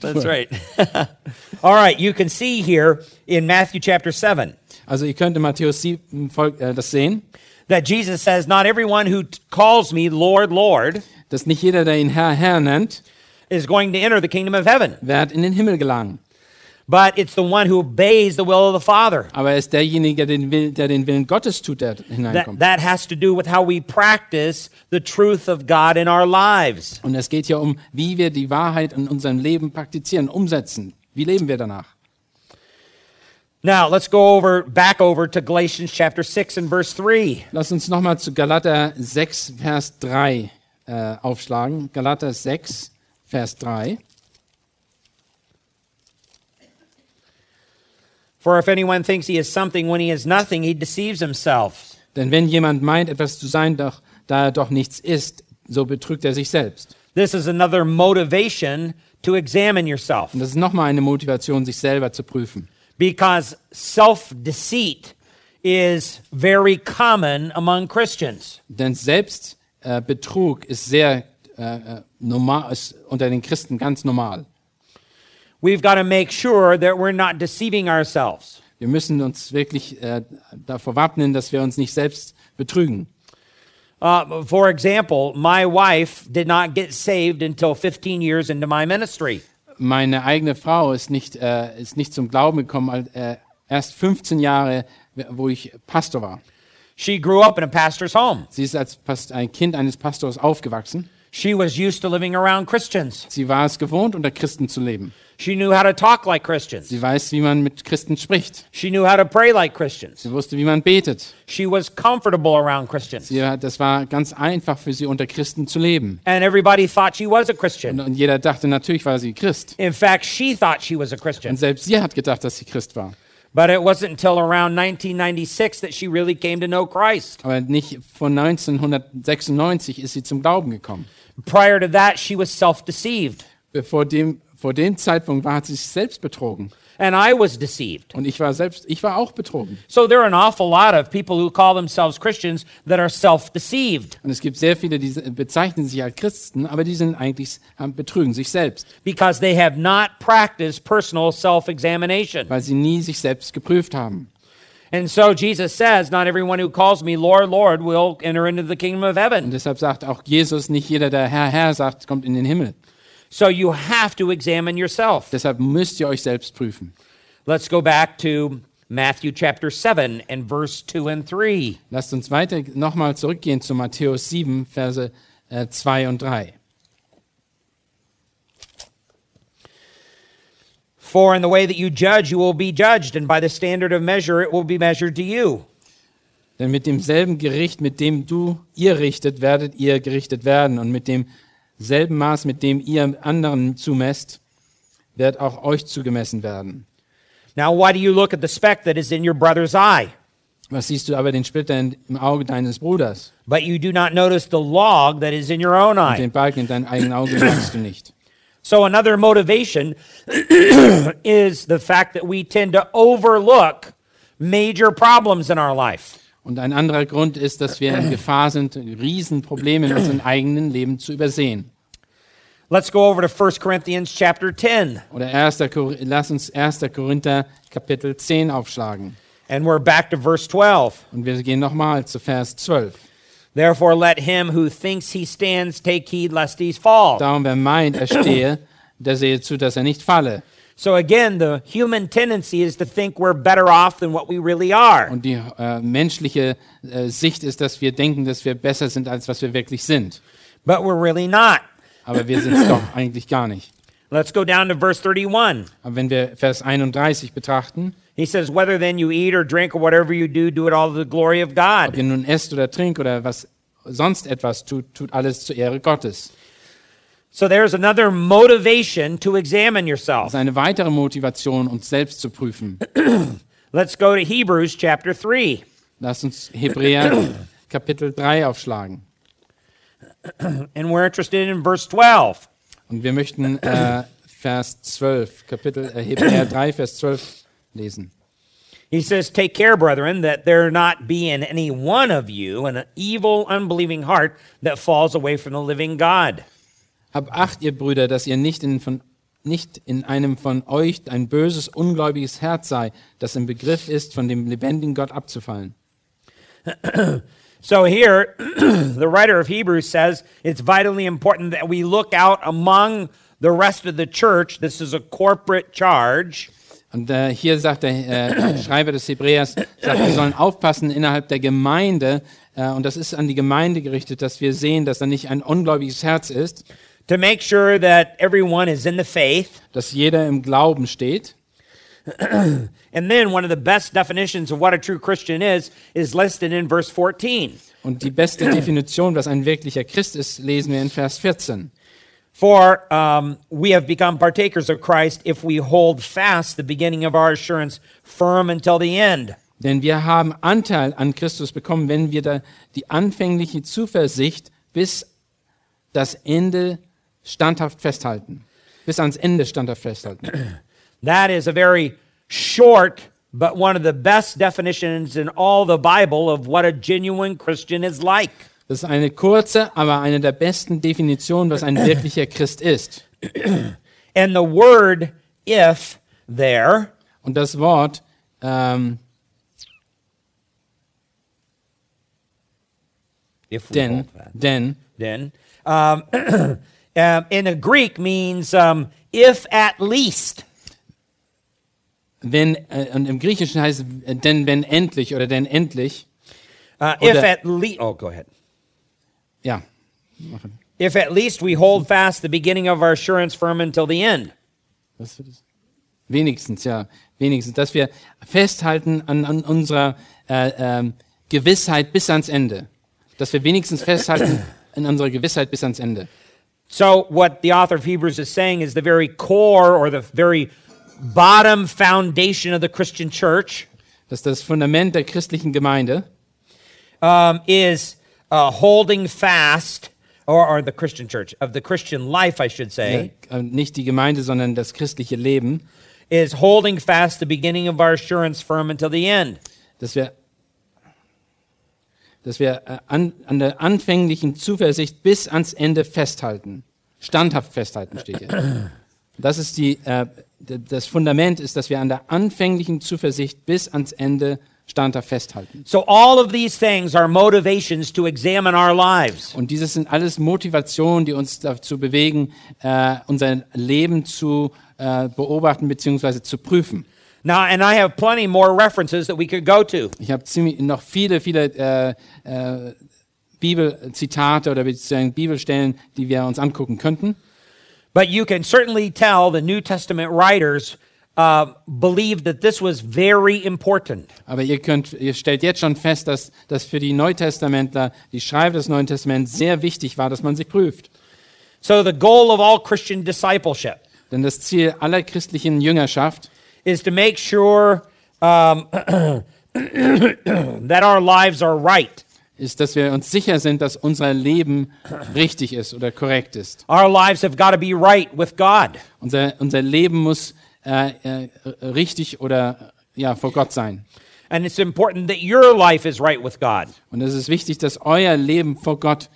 That's right. all right, you can see here in Matthew chapter 7 Also ihr könnt in Matthäus 7 folg- äh, das sehen, that Jesus says, Not everyone who calls me Lord, Lord dass nicht jeder, der ihn Herr, Herr nennt, is going to enter the kingdom of heaven, wird in den Himmel gelangen. But it's the one who obeys the will of the Father. Aber er ist derjenige, der den, Will, der den Willen Gottes tut, der That, hineinkommt. that has to do with how we practice the truth of God in our lives. Und es geht ja um, wie wir die Wahrheit in unserem Leben praktizieren, umsetzen. Wie leben wir danach? Now, let's go over back over to Galatians chapter 6 and verse 3. Lass uns nochmal zu Galater 6, Vers 3 äh, aufschlagen. Galater 6, Vers 3. For if anyone thinks he is something when he is nothing, he deceives himself. Denn wenn jemand meint, etwas zu sein, doch, da er doch nichts ist, so betrügt er sich selbst. This is another motivation to examine yourself Und das ist nochmal eine Motivation, sich selber zu prüfen. because self deceit is very common among Christians. Denn Selbstbetrug äh, ist sehr äh, äh, normal, ist unter den Christen ganz normal. We've got to make sure that we're not deceiving ourselves. Wir müssen uns wirklich äh, davor wappnen, dass wir uns nicht selbst betrügen. Uh, for example, my wife did not get saved until 15 years into my ministry. Meine eigene Frau ist nicht, äh, ist nicht zum Glauben gekommen, äh, erst 15 Jahre, wo ich Pastor war. She grew up in a pastor's home. Sie ist als Past ein Kind eines Pastors aufgewachsen. She was used to living around Christians. Sie war es gewohnt, unter Christen zu leben. She knew how to talk like Christians. Sie weiß, wie man mit Christen spricht. She knew how to pray like Christians. Sie wusste, wie man betet. She was comfortable around Christians. Sie, das war ganz einfach für sie, unter Christen zu leben. And everybody thought she was a Christian. Und, und jeder dachte, natürlich war sie Christ. In fact, she thought she was a Und Christian. selbst sie hat gedacht, dass sie Christ war. But it wasn't until around 1996 that she really came to know Christ. Aber nicht von 1996 ist sie zum Glauben gekommen. Prior to that, she was self deceived. Bevor dem, vor dem Zeitpunkt war, hat sie sich selbst betrogen. And I was deceived. Und ich war selbst, ich war auch betrogen. So there are an awful lot of people who call themselves Christians that are self deceived Und es gibt sehr viele, die bezeichnen sich als Christen, aber die sind eigentlich, haben- betrügen sich selbst, because they have not practiced personal self examination. weil sie nie sich selbst geprüft haben. And so Jesus says, Not everyone who calls me Lord, Lord will enter into the kingdom of Und heaven. deshalb sagt auch Jesus, nicht jeder, der Herr, Herr sagt, kommt in den Himmel. So you have to examine yourself. Deshalb müsst ihr euch selbst prüfen. Let's go back to Matthew chapter 7 and verse 2 and 3. Lasst uns weiter nochmal zurückgehen zu Matthäus 7, Verse äh, 2 und 3. For in the way that you judge, you will be judged, and by the standard of measure, it will be measured to you. Denn mit demselben Gericht, mit dem du ihr richtet, werdet ihr gerichtet werden. Und mit demselben Maß, mit dem ihr anderen zumesst, wird auch euch zugemessen werden. Now, why do you look at the speck that is in your brother's eye, Was siehst du aber den Splitter im Auge deines Bruders? but you do not notice the log that is in your own Und eye? den Balken in deinem eigenen Auge merkst du nicht. So, another motivation is the fact that we tend to overlook major problems in our life. Und ein anderer Grund ist, dass wir in Gefahr sind, Riesenprobleme in unserem eigenen Leben zu übersehen. Let's go over to 1 Corinthians chapter 10, Oder 1. Kor lass uns 1. Korinther Kapitel 10 aufschlagen. and we're back to verse 12. Und wir gehen nochmal zu Vers 12. Therefore, let him who thinks he stands take heed lest he fall. Darum, wer meint, er stehe, der sehe zu, dass er nicht falle. So, again, the human tendency is to think we're better off than what we really are. Und die äh, menschliche äh, Sicht ist, dass wir denken, dass wir besser sind, als was wir wirklich sind. But we're really not. Aber wir sind es doch eigentlich gar nicht. Let's go down to verse 31. Aber wenn wir Vers 31 betrachten, He says, Whether then you eat or drink or whatever you do, do it all to the glory of ob God. ihr nun esst oder trinkt oder was sonst etwas tut, tut alles zur Ehre Gottes. So there's another motivation to examine yourself. eine weitere Motivation, uns selbst zu prüfen. Let's go to Hebrews chapter 3. Lasst uns Hebräer Kapitel 3 aufschlagen. And we're interested in verse 12. Und wir möchten äh, Vers 12, Kapitel äh, Hebräer 3, Vers 12 lesen. He says, Take care, brethren, that there not be in any one of you an evil, unbelieving heart that falls away from the living God. Habt Acht, ihr Brüder, dass ihr nicht in, von, nicht in einem von euch ein böses, ungläubiges Herz sei, das im Begriff ist, von dem lebendigen Gott abzufallen. So here, the writer of Hebrews says it's vitally important that we look out among the rest of the church. This is a corporate charge. Und äh, hier sagt der äh, Schreiber des Hebräers, sagt, wir sollen aufpassen innerhalb der Gemeinde, äh, und das ist an die Gemeinde gerichtet, dass wir sehen, dass da nicht ein ungläubiges Herz ist, to make sure that everyone is in the faith. dass jeder im Glauben steht. And then one of the best definitions of what a true Christian is is listed in verse 14. Und die beste Definition, was ein wirklicher Christ ist, lesen wir in Vers 14. For um, we have become partakers of Christ if we hold fast the beginning of our assurance firm until the end. Denn wir haben Anteil an Christus bekommen, wenn wir da die anfängliche Zuversicht bis das Ende standhaft festhalten. Bis ans Ende standhaft festhalten. That is a very short but one of the best definitions in all the Bible of what a genuine Christian is like. Das ist eine kurze, aber eine der besten Definitionen, was ein wirklicher Christ ist. And the word if there Und das Wort ähm, if denn, denn, then um, um, in the Greek means um, if at least. wenn, äh, und im Griechischen heißt es denn, wenn endlich oder denn endlich. Uh, if at least, oh, go ahead. Ja, If at least we hold fast the beginning of our assurance firm until the end. was wird das? Wenigstens, ja, wenigstens, dass wir festhalten an, an unserer äh, ähm, Gewissheit bis ans Ende. Dass wir wenigstens festhalten an unserer Gewissheit bis ans Ende. So, what the author of Hebrews is saying is the very core or the very bottom foundation of the Christian church Dass das Fundament der christlichen Gemeinde um, is uh, holding fast, or, or the Christian church, of the Christian life, I should say, äh, nicht die Gemeinde, sondern das christliche Leben, is holding fast the beginning of our assurance firm until the end. dass wir, dass wir äh, an, an der anfänglichen Zuversicht bis ans Ende festhalten. Standhaft festhalten steht hier. Das ist die, äh, das Fundament ist, dass wir an der anfänglichen Zuversicht bis ans Ende standhaft festhalten. So, all of these things are motivations to examine our lives. Und dieses sind alles Motivationen, die uns dazu bewegen, äh, unser Leben zu äh, beobachten bzw. zu prüfen. Now, and I have plenty more references that we could go to. Ich habe noch viele, viele äh, äh, Bibelzitate oder beziehungsweise Bibelstellen, die wir uns angucken könnten. But you can certainly tell the New Testament writers uh, believed that this was very important. Aber ihr könnt, ihr stellt jetzt schon fest, dass das für die Neutestamentler, die Schreiber des Neuen Testaments, sehr wichtig war, dass man sich prüft. So, the goal of all Christian discipleship Denn das Ziel aller christlichen Jüngerschaft is to make sure um, that our lives are right. ist, dass wir uns sicher sind, dass unser Leben richtig ist oder korrekt ist. Our lives have got to be right with God. Unser, unser Leben muss äh, äh, richtig oder ja, vor Gott sein. And it's important that your life is right with God. Und es ist wichtig, dass euer Leben vor Gott,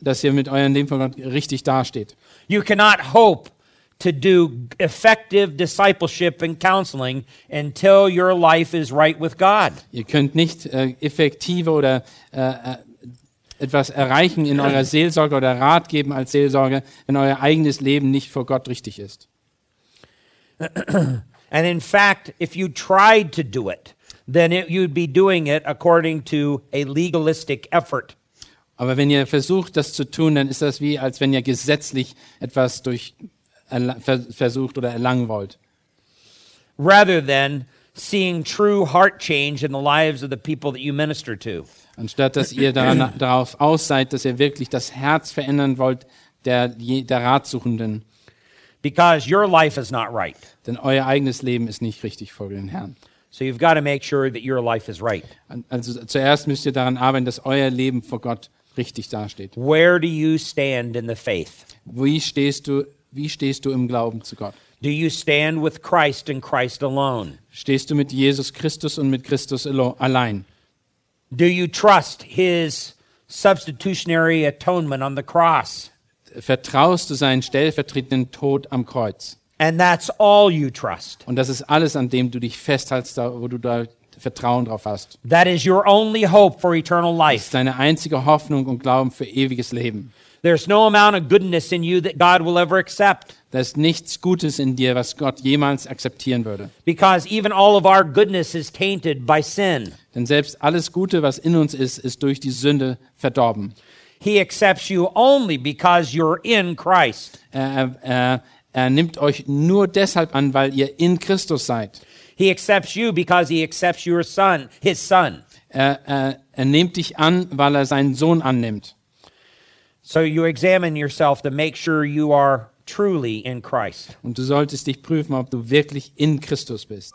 dass ihr mit eurem Leben vor Gott richtig dasteht. You cannot hope to do effective discipleship and counseling until your life is right with God. Ihr könnt nicht äh, effektive oder äh, äh, etwas erreichen in eurer Seelsorge oder Rat geben als Seelsorge, wenn euer eigenes Leben nicht vor Gott richtig ist. And in fact, if you tried to do it, then it, you'd be doing it according to a legalistic effort. Aber wenn ihr versucht, das zu tun, dann ist das wie, als wenn ihr gesetzlich etwas durch versucht oder erlangen wollt. rather than seeing true heart change in the lives of the people that you minister to. Anstatt dass ihr daran, darauf aus seid, dass ihr wirklich das Herz verändern wollt der, der Ratsuchenden. Because your life is not right. Denn euer eigenes Leben ist nicht richtig vor den Herrn. So you've got to make sure that your life is right. Also zuerst müsst ihr daran arbeiten, dass euer Leben vor Gott richtig dasteht. Where do you stand in the faith? Wie stehst du, wie stehst du im Glauben zu Gott? Do you stand with Christ and Christ alone? Stehst du mit Jesus Christus und mit Christus allein? Do you trust his substitutionary atonement on the cross? Vertraust du seinen stellvertretenden Tod am Kreuz? And that's all you trust. Und das ist alles, an dem du dich festhältst, da- wo du da Vertrauen drauf hast. That is your only hope for eternal Das life. ist deine einzige Hoffnung und Glauben für ewiges Leben. There's no amount of goodness in you that God will ever accept. Da ist nichts Gutes in dir, was Gott jemals akzeptieren würde. Because even all of our goodness is tainted by sin. Denn selbst alles Gute, was in uns ist, ist durch die Sünde verdorben. He accepts you only because you're in Christ. Er, er, er nimmt euch nur deshalb an, weil ihr in Christus seid. He accepts you because he accepts your son, his son. Er, er, er nimmt dich an, weil er seinen Sohn annimmt. So you examine yourself to make sure you are truly in Christ. Und du solltest dich prüfen, ob du wirklich in Christus bist.